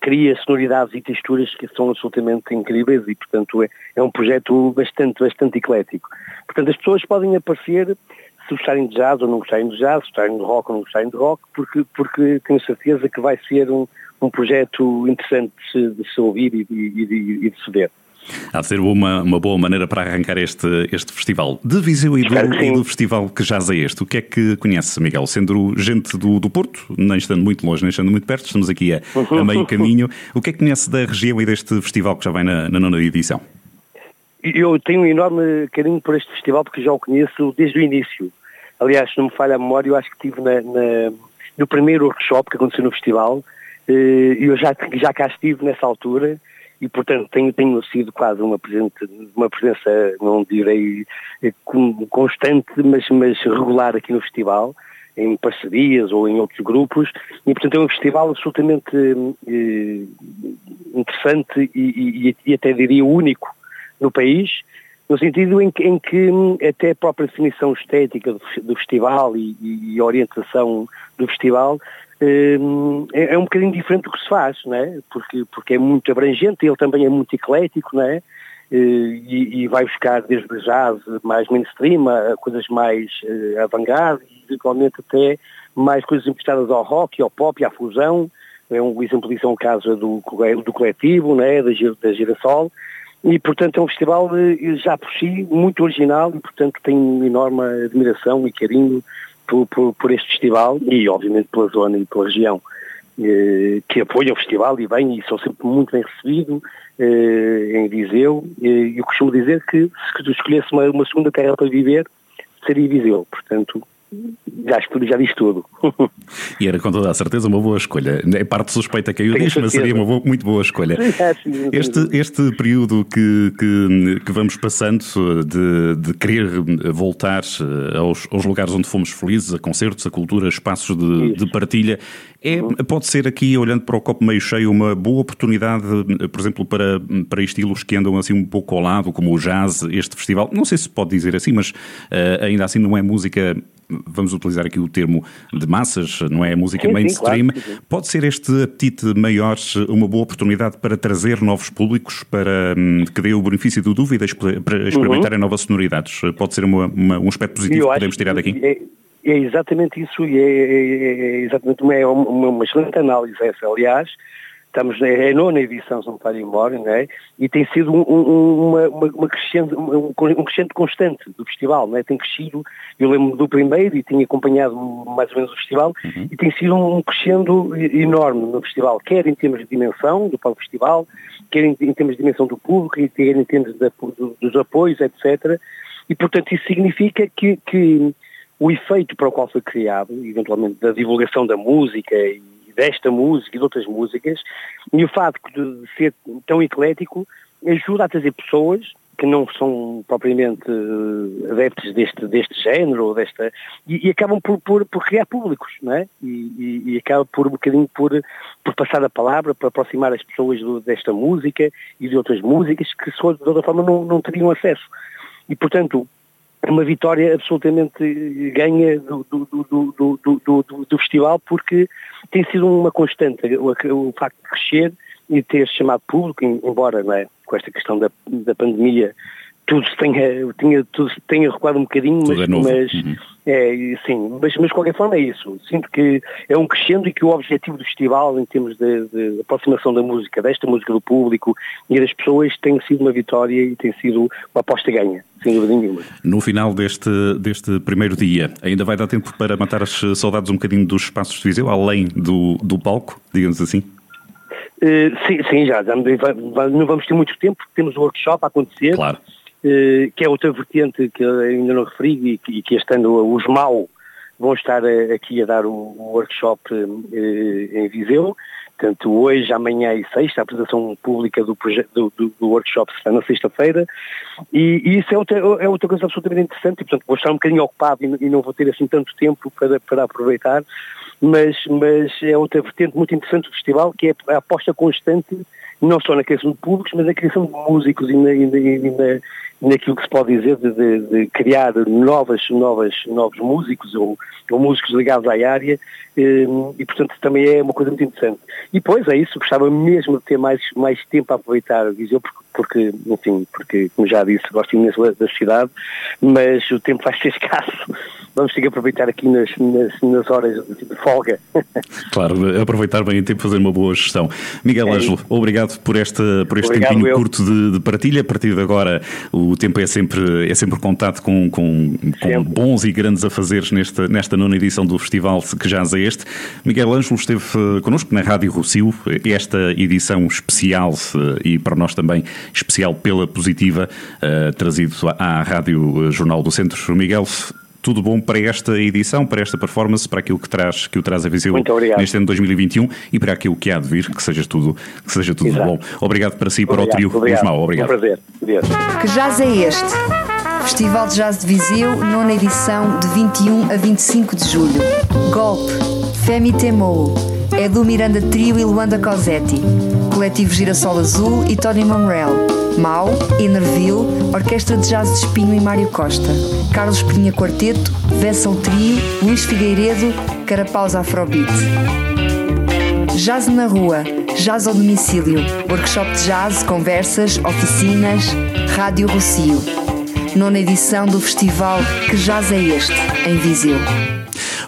cria sonoridades e texturas que são absolutamente incríveis e, portanto, é, é um projeto bastante, bastante eclético. Portanto, as pessoas podem aparecer se gostarem de jazz ou não gostarem de jazz, se gostarem de rock ou não gostarem de rock, porque, porque tenho certeza que vai ser um, um projeto interessante de se, de se ouvir e de, e, de, e de se ver. Há de ser uma, uma boa maneira para arrancar este, este festival. De Viseu e do, e do festival que jaz é este, o que é que conhece, Miguel? Sendo gente do, do Porto, nem estando muito longe, nem estando muito perto, estamos aqui a, a meio caminho. O que é que conhece da região e deste festival que já vai na, na nona edição? Eu tenho um enorme carinho por este festival porque já o conheço desde o início. Aliás, se não me falha a memória, eu acho que estive na, na, no primeiro workshop que aconteceu no festival e eh, eu já, já cá estive nessa altura e, portanto, tenho, tenho sido quase uma, presente, uma presença, não direi eh, constante, mas, mas regular aqui no festival, em parcerias ou em outros grupos, e, portanto, é um festival absolutamente eh, interessante e, e, e até diria único no país, no sentido em que, em que até a própria definição estética do, do festival e, e, orientação do festival hum, é, é, um bocadinho diferente do que se faz, não é? Porque, porque é muito abrangente, ele também é muito eclético, não é? E, e vai buscar desde jazz mais mainstream a coisas mais uh, avant-garde e eventualmente até mais coisas emprestadas ao rock, ao pop à fusão. É um exemplo disso é um caso do, do coletivo, né, da, da Girassol. E, portanto, é um festival já por si muito original e, portanto, tenho enorme admiração e carinho por, por, por, este festival e, obviamente, pela zona e pela região eh, que apoiam o festival e vêm e são sempre muito bem recebidos eh, em Viseu. E eu costumo dizer que se escolhesse uma, uma segunda terra para viver, seria Viseu. Portanto, já, já diz tudo. e era com toda a certeza uma boa escolha. É parte suspeita que eu disse, mas seria uma boa, muito boa escolha. Este, este período que, que, que vamos passando de, de querer voltar eh, aos, aos, lugares onde fomos felizes, a concertos, a cultura, espaços de, de partilha, é, uhum. pode ser aqui, olhando para o copo meio cheio, uma boa oportunidade, por exemplo, para, para estilos que andam assim um pouco ao lado, como o jazz, este festival. Não sei se pode dizer assim, mas uh, ainda assim não é música vamos utilizar aqui o termo de massas, não é música sim, mainstream. Sim, claro. Pode ser este apetite maior uma boa oportunidade para trazer novos públicos, para hum, que dê o benefício do dúvida, para experimentarem uhum. novas sonoridades? Pode ser uma, uma, um aspecto positivo que podemos tirar daqui? É, é exatamente isso e é, é, é exatamente uma, é uma, uma excelente análise essa, aliás, estamos na é nona edição, se não está embora, não é? E tem sido um, um, uma, uma crescente, um, um crescente constante do festival, não é? Tem crescido, eu lembro do primeiro e tinha acompanhado mais ou menos o festival, uhum. e tem sido um crescendo enorme no festival, quer em termos de dimensão do próprio festival, quer em, em termos de dimensão do público, quer em termos de, dos apoios, etc. E, portanto, isso significa que, que o efeito para o qual foi criado, eventualmente da divulgação da música e desta música e de outras músicas, e o facto de ser tão eclético ajuda a trazer pessoas que não são propriamente eh, adeptos deste, deste género, desta, e, e acabam por, por, por, criar públicos, não é? E, e, e, acaba por um bocadinho por, por passar a palavra, para aproximar as pessoas do, desta música e de outras músicas que de outra forma não, não teriam acesso. E portanto, é uma vitória absolutamente ganha do, do, do, do, festival porque tem sido uma constante o, o, facto de crescer e ter chamado público, embora é, com esta questão da, da pandemia tudo se tenha, tenha, tudo se tenha recuado um bocadinho, mas, é mas uhum. é, sim, mas, mas de qualquer forma é isso. Sinto que é um crescendo e que o objetivo do festival, em termos de, de aproximação da música, desta música do público e das pessoas, tem sido uma vitória e tem sido uma aposta ganha, sem dúvida nenhuma. No final deste, deste primeiro dia, ainda vai dar tempo para matar as saudades um bocadinho dos espaços de Viseu, além do, do palco, digamos assim? Uh, sim, sim, já, já não vamos ter muito tempo, porque temos o workshop a acontecer. Claro eh, que é outra vertente que ainda não referi e que este ano os MAU vão estar aqui a dar o workshop eh, em Viseu. portanto, hoje, amanhã e sexta, a apresentação pública do, do, do, workshop será na sexta-feira, e, e, isso é outra, é outra coisa absolutamente interessante, e portanto vou estar um bocadinho ocupado e, e não vou ter assim tanto tempo para, para aproveitar, mas, mas é outra vertente muito interessante do festival, que é a aposta constante, não só na criação de públicos, mas na criação de músicos e na, e na naquilo que se pode dizer de, de, de criar novas, novas, novos músicos ou, ou, músicos ligados à área e, e, portanto, também é uma coisa muito interessante. E depois é isso, gostava mesmo de ter mais, mais tempo a aproveitar Viseu, porque, porque, enfim, porque, como já disse, gosto imenso da cidade, mas o tempo vai ser escasso. Vamos ter que aproveitar aqui nas, nas, nas horas de folga. Claro, aproveitar bem o tempo fazer uma boa gestão. Miguel é Ângelo, obrigado por, esta, por este obrigado tempinho eu. curto de, de, partilha. A partir de agora, o tempo é sempre, é sempre contado com, com, com bons e grandes afazeres nesta, nesta nona edição do festival que já é este. Miguel Ângelo esteve eh, connosco na Rádio Rocio, esta edição especial eh, e para nós também especial pela positiva, uh, trazido à Rádio Jornal do Centro. Miguel, tudo bom para esta edição, para esta performance, para aquilo que traz, que o traz a Viseu neste ano de 2021 e para aquilo que há de vir, que seja tudo, que seja tudo bom. Obrigado para si e para o trio obrigado. Osmau. Obrigado. Um prazer. Que jazz é este? Festival de Jazz de Viseu, nona edição, de 21 a 25 de julho. Golpe, Femi Temou, Edu Miranda Trio e Luanda Cosetti, Coletivo Girassol Azul e Tony Monreal. Mau, Enerville, Orquestra de Jazz de Espinho e Mário Costa, Carlos Pinha Quarteto, Vessel Trio, Luís Figueiredo, Carapaus Afrobeat. Jazz na rua, jazz ao domicílio, workshop de jazz, conversas, oficinas, Rádio Rocio. Nona edição do festival Que Jazz é Este, em Viseu.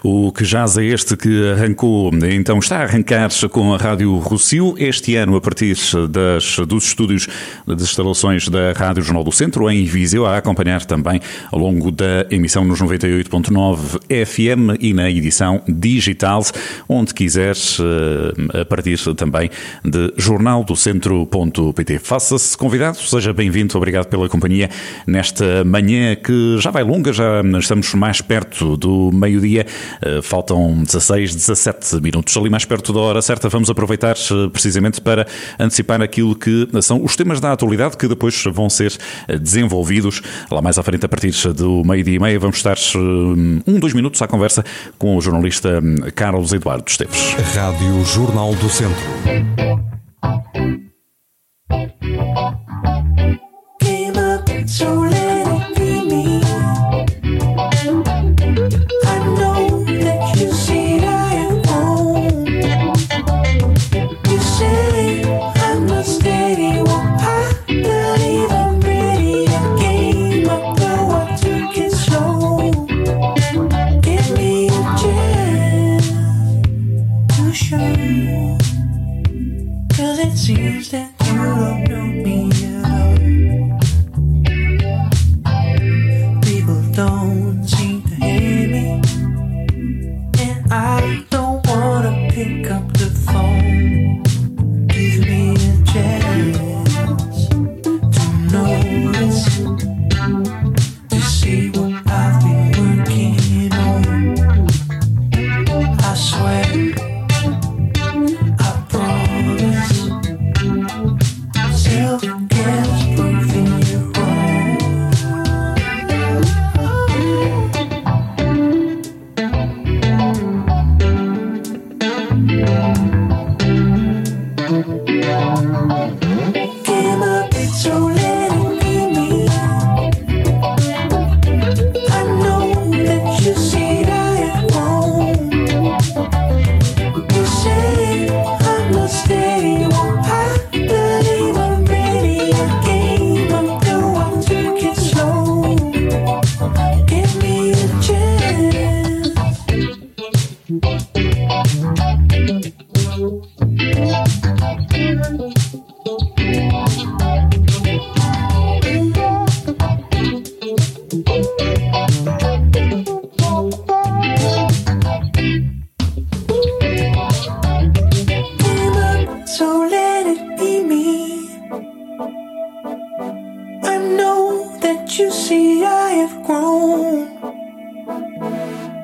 O que jazz é este que arrancou, então está a arrancar com a Rádio Rocio este ano a partir das, dos estúdios das instalações da Rádio Jornal do Centro em Viseu, a acompanhar também ao longo da emissão nos 98.9 FM e na edição digital, onde quiseres, eh, a partir também de jornaldocentro.pt. Faça-se convidado, seja bem-vindo, obrigado pela companhia nesta manhã que já vai longa, já estamos mais perto do meio-dia. Eh, faltam 16, 17 minutos. Ali mais perto da hora certa, vamos aproveitar eh, precisamente para antecipar aquilo que são os temas da atualidade que depois vão ser eh, desenvolvidos. Lá mais à frente, a partir do meio-dia e meia, vamos estar um, dois minutos à conversa com o jornalista Carlos Eduardo Esteves. Rádio Jornal do Centro.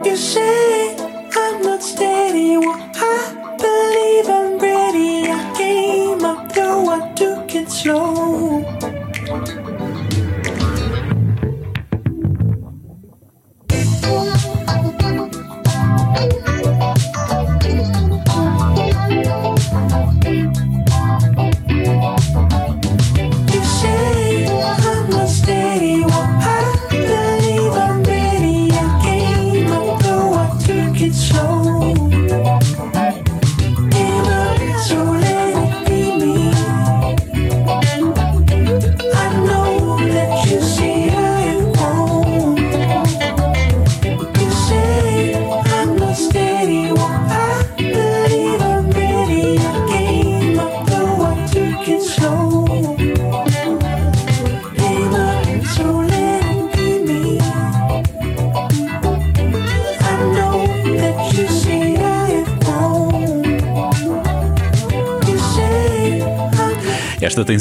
You say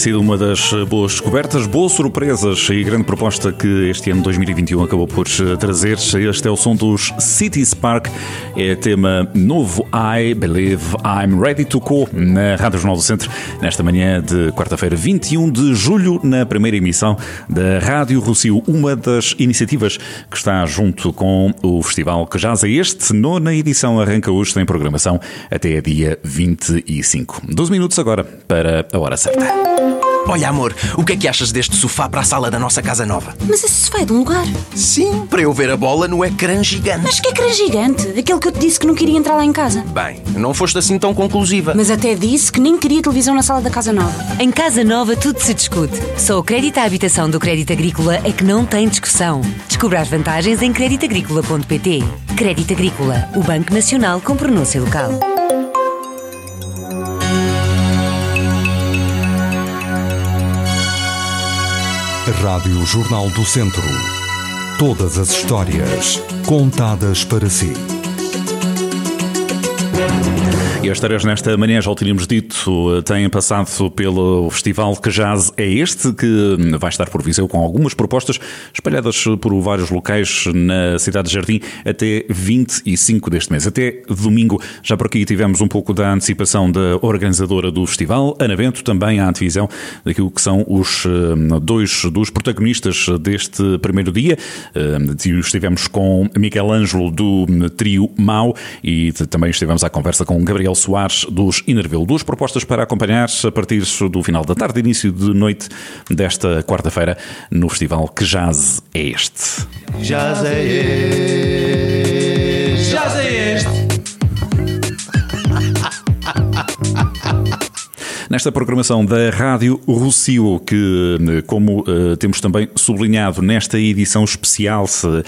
sido uma das boas descobertas, boas surpresas e grande proposta que este ano 2021 acabou por trazer. Este é o som dos City Spark, é tema novo I Believe I'm Ready to Go na Rádio Jornal do Centro, nesta manhã de quarta-feira, 21 de julho, na primeira emissão da Rádio Rocio, uma das iniciativas que está junto com o festival que jaz é este. Nona edição arranca hoje, tem programação até dia 25. 12 minutos agora para a hora certa. Olha, amor, o que é que achas deste sofá para a sala da nossa casa nova? Mas esse sofá é de um lugar. Sim, para eu ver a bola no ecrã gigante. Mas que ecrã gigante? Aquele que eu te disse que não queria entrar lá em casa. Bem, não foste assim tão conclusiva. Mas até disse que nem queria televisão na sala da casa nova. Em casa nova tudo se discute. Só o crédito à habitação do Crédito Agrícola é que não tem discussão. Descubra as vantagens em creditagricola.pt. Crédito Agrícola, o Banco Nacional com pronúncia local. Rádio Jornal do Centro. Todas as histórias contadas para si. E as tareas nesta manhã, já o tínhamos dito, têm passado pelo festival Que Jazz é este, que vai estar por Viseu com algumas propostas espalhadas por vários locais na cidade de Jardim até 25 deste mês. Até domingo, já por aqui tivemos um pouco da antecipação da organizadora do festival, Ana Bento, também a antevisão daquilo que são os eh, dois dos protagonistas deste primeiro dia. Eh, estivemos com Miguel Ângelo do trio Mau e também estivemos à conversa com Gabriel Miguel Soares dos Inervelo. Duas propostas para acompanhar a partir do final da tarde, início de noite desta quarta-feira no festival Que Jazz é este? Jazz é este. Jazz é este. Nesta programação da Rádio Rocio, que, como uh, temos também sublinhado nesta edição especial, se, uh,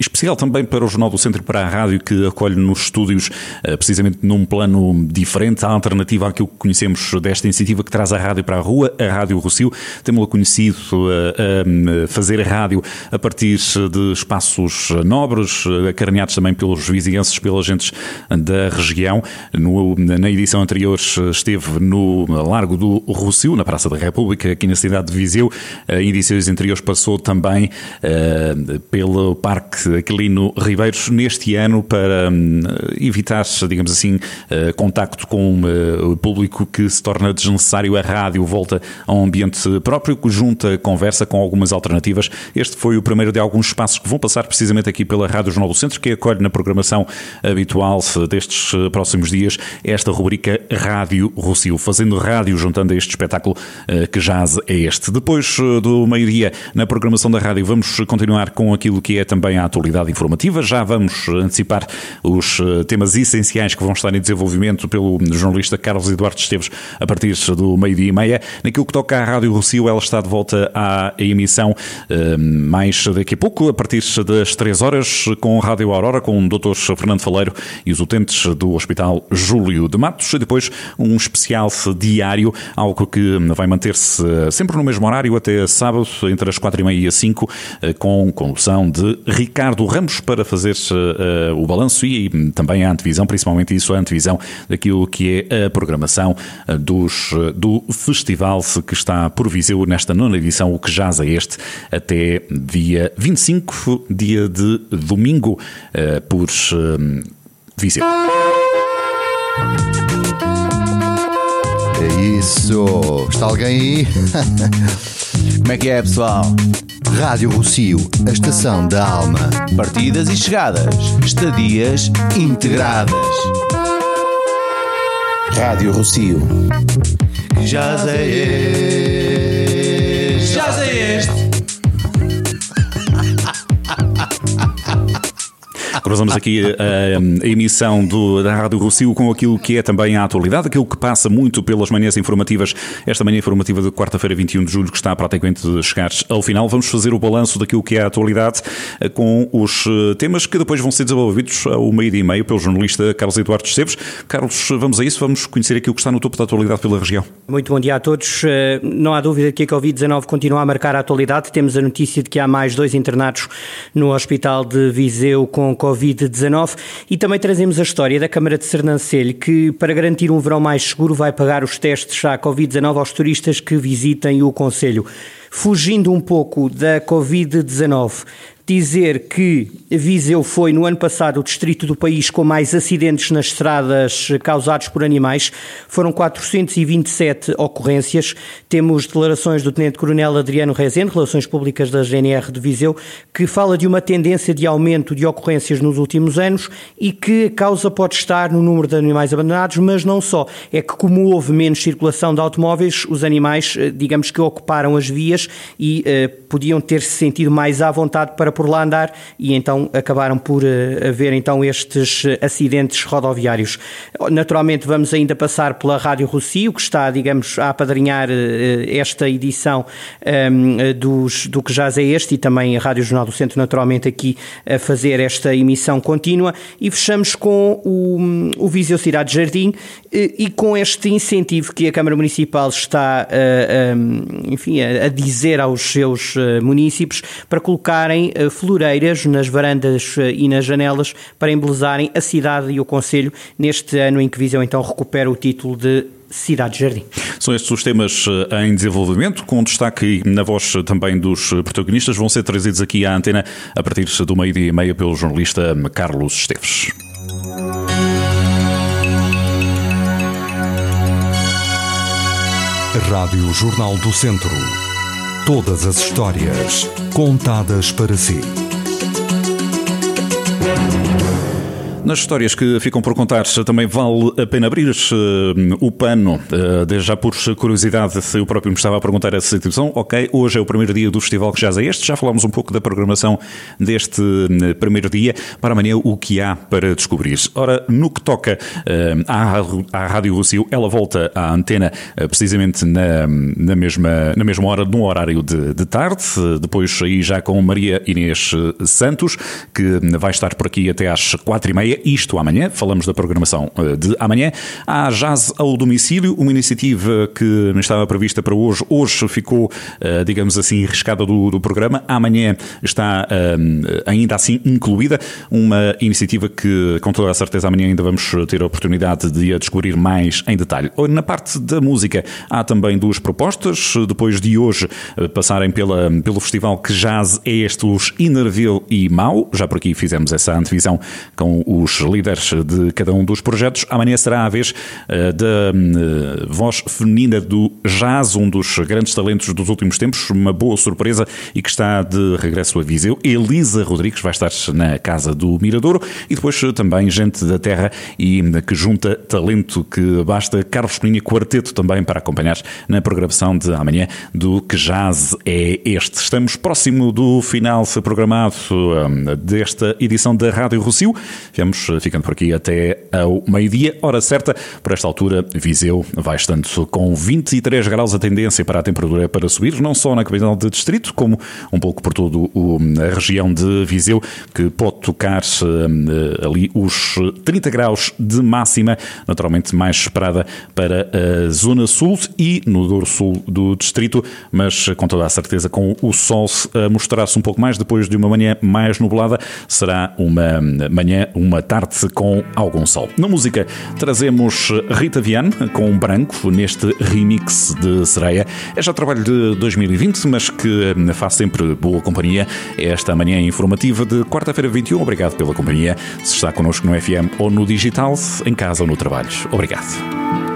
especial também para o Jornal do Centro para a rádio que acolhe nos estúdios eh, precisamente num plano diferente, a alternativa àquilo que conhecemos desta iniciativa que traz a rádio para a rua, a Rádio Rocio. Temos-la conhecido a, a fazer rádio a partir de espaços nobres, acarinhados também pelos vizinhenses, pelas gentes da região. No, na edição anterior esteve no Largo do Rocio, na Praça da República, aqui na cidade de Viseu. Em edições anteriores passou também uh, pelo Parque Aquilino Ribeiros neste ano para hum, evitar, digamos assim, uh, contacto com uh, o público que se torna desnecessário. A rádio volta a um ambiente próprio, que junta conversa com algumas alternativas. Este foi o primeiro de alguns espaços que vão passar precisamente aqui pela Rádio Jornal do Centro, que acolhe na programação habitual destes uh, próximos dias esta rubrica Rádio Rocio, fazendo rádio juntando a este espetáculo que jaz é este. Depois do meio-dia, na programação da rádio, vamos continuar com aquilo que é também a atualidade atualidade informativa. Já vamos antecipar os eh, temas essenciais que vão estar em desenvolvimento pelo jornalista Carlos Eduardo Esteves a partir do meio-dia e meia. Naquilo que toca à Rádio Rocio, ela está de volta à emissão eh, mais daqui a pouco, a partir das 3 horas, com Rádio Aurora, com o Dr. Fernando Faleiro e os utentes do Hospital Júlio de Matos. E depois um especial diário, algo que vai manter-se eh, sempre no mesmo horário até sábado, entre as 4 e meia e as 5, com condução de Ricardo. Ricardo Ramos para fazer uh, o balanço e, também a antevisão, principalmente isso, a antevisão daquilo que é a programação uh, dos, uh, do festival que está por Viseu nesta nona edição, o que jaz é este, até dia 25, dia de domingo, por Viseu. Isso. Está alguém aí? Como é que é, pessoal? Rádio Rocio, a estação da alma. Partidas e chegadas, estadias integradas. Rádio Rocio. Jazz é Cruzamos aqui a, a emissão do, da Rádio Rocio com aquilo que é também a atualidade, aquilo que passa muito pelas manhãs informativas, esta manhã informativa de quarta-feira, 21 de julho, que está praticamente a chegar ao final. Vamos fazer o balanço daquilo que é a atualidade eh, com os eh, temas que depois vão ser desenvolvidos ao meio-dia e meio pelo jornalista Carlos Eduardo Esteves. Carlos, vamos a isso, vamos conhecer aquilo que está no topo da atualidade pela região. Muito bom dia a todos. Eh, não há dúvida que a Covid-19 continua a marcar a atualidade. Temos a notícia de que há mais dois internados no Hospital de Viseu com Covid-19 e também trazemos a história da Câmara de Sernancelho, que para garantir um verão mais seguro vai pagar os testes à Covid-19 aos turistas que visitem o Conselho. Fugindo um pouco da Covid-19, dizer que Viseu foi no ano passado o distrito do país com mais acidentes nas estradas causados por animais. Foram 427 ocorrências. Temos declarações do Tenente-Coronel Adriano Rezende, Relações Públicas da GNR de Viseu, que fala de uma tendência de aumento de ocorrências nos últimos anos e que a causa pode estar no número de animais abandonados, mas não só. É que como houve menos circulação de automóveis, os animais, eh, digamos que ocuparam as vias e eh, podiam ter-se sentido mais à vontade para por lá andar e então acabaram por uh, haver então estes acidentes rodoviários. Naturalmente vamos ainda passar pela Rádio Rocio, que está, digamos, a apadrinhar uh, esta edição um, ehm, dos, do que já é este e também a Rádio Jornal do Centro, naturalmente, aqui a fazer esta emissão contínua e fechamos com o, o Viseu Cidade Jardim e, e com este incentivo que a Câmara Municipal está, um, enfim, a, a, dizer aos seus municípios para colocarem floreiras nas varandas eh, e nas janelas para embelezarem a cidade e o Conselho neste ano em que Viseu então recupera o título de Cidade Jardim. São estes os temas eh, em desenvolvimento, com destaque na voz também dos protagonistas, vão ser trazidos aqui à antena a partir do meio-dia e meia pelo jornalista Carlos Esteves. Rádio Jornal do Centro. Todas as histórias contadas para si. Nas histórias que ficam por contar, também vale a pena abrir uh, o pano, uh, desde já por curiosidade, eu próprio me estava a perguntar essa situação. Ok, hoje é o primeiro dia do Festival que já é este, já falámos um pouco da programação deste uh, primeiro dia. Para amanhã, o que há para descobrir? Ora, no que toca à, Rádio Rocio, ela volta à antena precisamente na, na, mesma, na mesma hora, no horário de, de tarde, depois aí já com Maria Inês Santos, que vai estar por aqui até às quatro e meia isto amanhã, falamos da programação eh, de amanhã. Há Jazz ao Domicílio, uma iniciativa que estava prevista para hoje, hoje ficou, eh, digamos assim, riscada do, do programa. Amanhã está eh, ainda assim incluída, uma iniciativa que, com toda a certeza, amanhã ainda vamos ter a oportunidade de a descobrir mais em detalhe. Na parte da música, há também duas propostas. Depois de hoje passarem pela, pelo festival que jazz é este, os Inerville e Mau. Já por aqui fizemos essa antevisão com o os líderes de cada um dos projetos. Amanhã será a vez uh, da uh, voz feminina do jazz, um dos grandes talentos dos últimos tempos, uma boa surpresa e que está de regresso a Viseu. Elisa Rodrigues vai estar na Casa do Miradouro e depois uh, também gente da terra e que junta talento que basta. Carlos Peninha Quarteto também para acompanhar na programação de amanhã do que jazz é este. Estamos próximo do final programado desta edição da Rádio Rocio. Vamos ficando por aqui até ao meio-dia, hora certa. Por esta altura, Viseu vai estando com 23 graus a tendência para a temperatura para subir, não só na capital de distrito, como um pouco por toda a região de Viseu, que pode tocar uh, ali os 30 graus de máxima, naturalmente mais esperada para a zona sul e no Douro Sul do distrito, mas com toda a certeza com o sol mostrar-se um pouco mais depois de uma manhã mais nublada, será uma manhã, uma tarde com algum sol. Na música trazemos Rita Viane com Branco neste remix de Sereia. É já trabalho de 2020, mas que faz sempre boa companhia. Esta manhã informativa de quarta-feira 21. Obrigado pela companhia. Se está connosco no FM ou no digital, em casa ou no trabalho. Obrigado.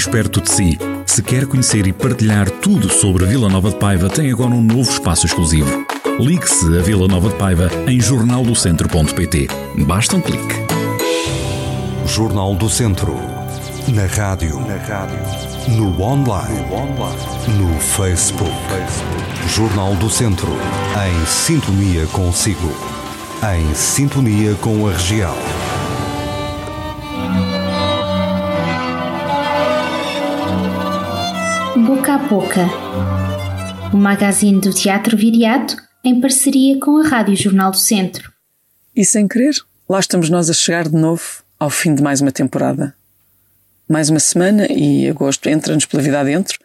Mais perto de si. Se quer conhecer e partilhar tudo sobre Vila Nova de Paiva, tem agora um novo espaço exclusivo. Ligue-se a Vila Nova de Paiva em jornaldocentro.pt. Basta um clique. Jornal do Centro. Na rádio. Na rádio. No online. No Facebook. Jornal do Centro. Em sintonia consigo. Em sintonia com a região. Boca o magazine do Teatro Viriato em parceria com a Rádio Jornal do Centro. E sem querer, lá estamos nós a chegar de novo ao fim de mais uma temporada. Mais uma semana e agosto entra-nos pela vida adentro,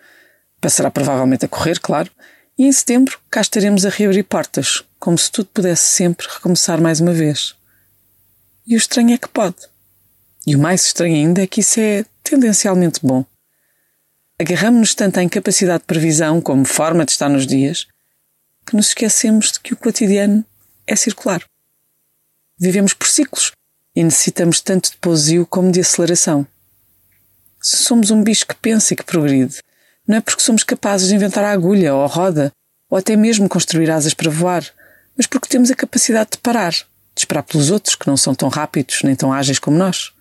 passará provavelmente a correr, claro, e em setembro cá estaremos a reabrir portas, como se tudo pudesse sempre recomeçar mais uma vez. E o estranho é que pode. E o mais estranho ainda é que isso é tendencialmente bom. Agarramos-nos tanto à incapacidade de previsão como forma de estar nos dias que nos esquecemos de que o cotidiano é circular. Vivemos por ciclos e necessitamos tanto de pousio como de aceleração. Se somos um bicho que pensa e que progride, não é porque somos capazes de inventar a agulha ou a roda, ou até mesmo construir asas para voar, mas porque temos a capacidade de parar, de esperar pelos outros que não são tão rápidos nem tão ágeis como nós.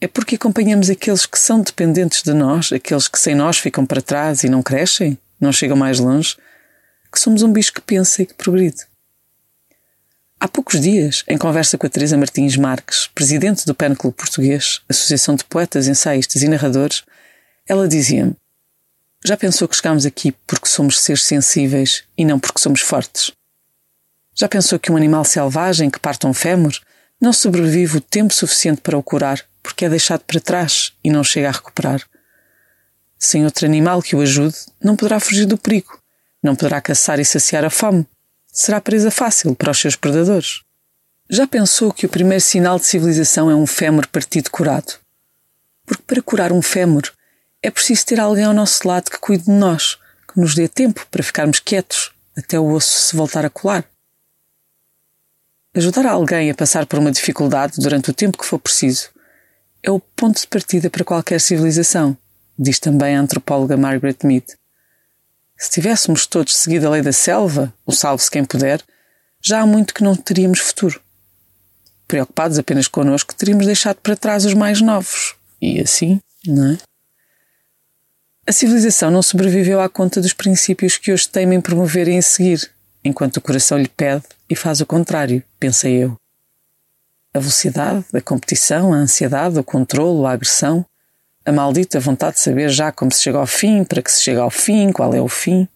É porque acompanhamos aqueles que são dependentes de nós, aqueles que sem nós ficam para trás e não crescem, não chegam mais longe, que somos um bicho que pensa e que progride. Há poucos dias, em conversa com a Teresa Martins Marques, presidente do PAN Clube Português, Associação de Poetas, Ensaístas e Narradores, ela dizia-me: Já pensou que chegámos aqui porque somos seres sensíveis e não porque somos fortes? Já pensou que um animal selvagem que parte um fémur não sobrevive o tempo suficiente para o curar porque é deixado para trás e não chega a recuperar? Sem outro animal que o ajude, não poderá fugir do perigo, não poderá caçar e saciar a fome será presa fácil para os seus predadores. Já pensou que o primeiro sinal de civilização é um fémur partido curado? Porque para curar um fémur é preciso ter alguém ao nosso lado que cuide de nós, que nos dê tempo para ficarmos quietos até o osso se voltar a colar. Ajudar alguém a passar por uma dificuldade durante o tempo que for preciso é o ponto de partida para qualquer civilização, diz também a antropóloga Margaret Mead. Se tivéssemos todos seguido a lei da selva, o salve-se quem puder, já há muito que não teríamos futuro. Preocupados apenas connosco, teríamos deixado para trás os mais novos. E assim, não é? A civilização não sobreviveu à conta dos princípios que hoje temem promover e seguir, enquanto o coração lhe pede e faz o contrário, pensei eu. A velocidade, a competição, a ansiedade, o controlo, a agressão, a maldita vontade de saber já como se chega ao fim, para que se chega ao fim, qual é o fim.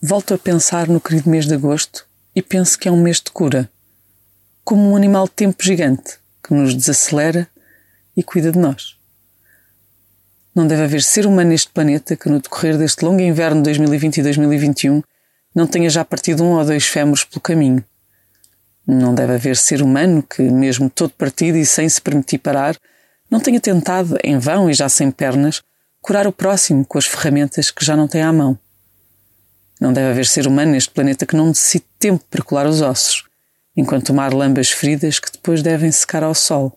Volto a pensar no querido mês de agosto e penso que é um mês de cura, como um animal de tempo gigante que nos desacelera e cuida de nós. Não deve haver ser humano neste planeta que, no decorrer deste longo inverno de 2020 e 2021, não tenha já partido um ou dois fémures pelo caminho. Não deve haver ser humano que, mesmo todo partido e sem se permitir parar, não tenha tentado, em vão e já sem pernas, curar o próximo com as ferramentas que já não tem à mão. Não deve haver ser humano neste planeta que não necessite tempo para colar os ossos, enquanto o mar lamba as feridas que depois devem secar ao sol.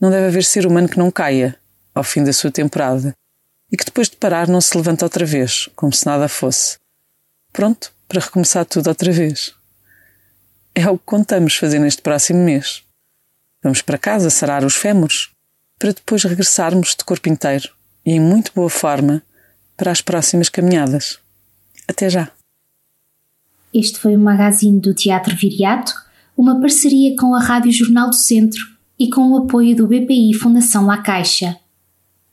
Não deve haver ser humano que não caia, ao fim da sua temporada, e que depois de parar não se levanta outra vez, como se nada fosse. Pronto para recomeçar tudo outra vez. É o que contamos fazer neste próximo mês. Vamos para casa sarar os fémures, para depois regressarmos de corpo inteiro e em muito boa forma para as próximas caminhadas. Até já! Este foi o magazine do Teatro Viriato, uma parceria com a Rádio Jornal do Centro e com o apoio do BPI Fundação La Caixa.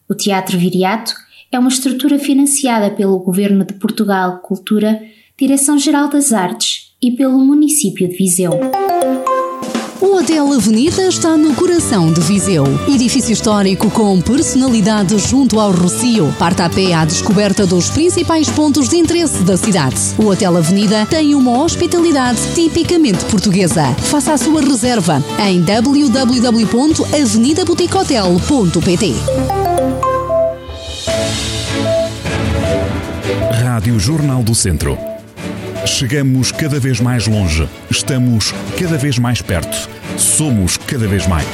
O Teatro Viriato é uma estrutura financiada pelo Governo de Portugal Cultura, Direção-Geral das Artes e pelo município de Viseu. O Hotel Avenida está no coração de Viseu. Edifício histórico com personalidade junto ao Rocio. Parta a pé à descoberta dos principais pontos de interesse da cidade. O Hotel Avenida tem uma hospitalidade tipicamente portuguesa. Faça a sua reserva em www.avenidaboutiquehotel.pt Rádio Jornal do Centro. Chegamos cada vez mais longe. Estamos cada vez mais perto. Somos cada vez mais.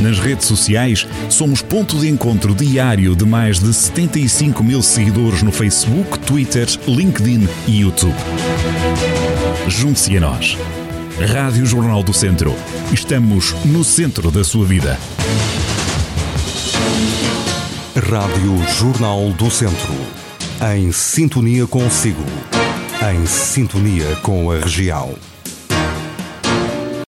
Nas redes sociais, somos ponto de encontro diário de mais de 75 mil seguidores no Facebook, Twitter, LinkedIn e YouTube. Junte-se a nós. Rádio Jornal do Centro. Estamos no centro da sua vida. Rádio Jornal do Centro. Em sintonia consigo. Em sintonia com a região.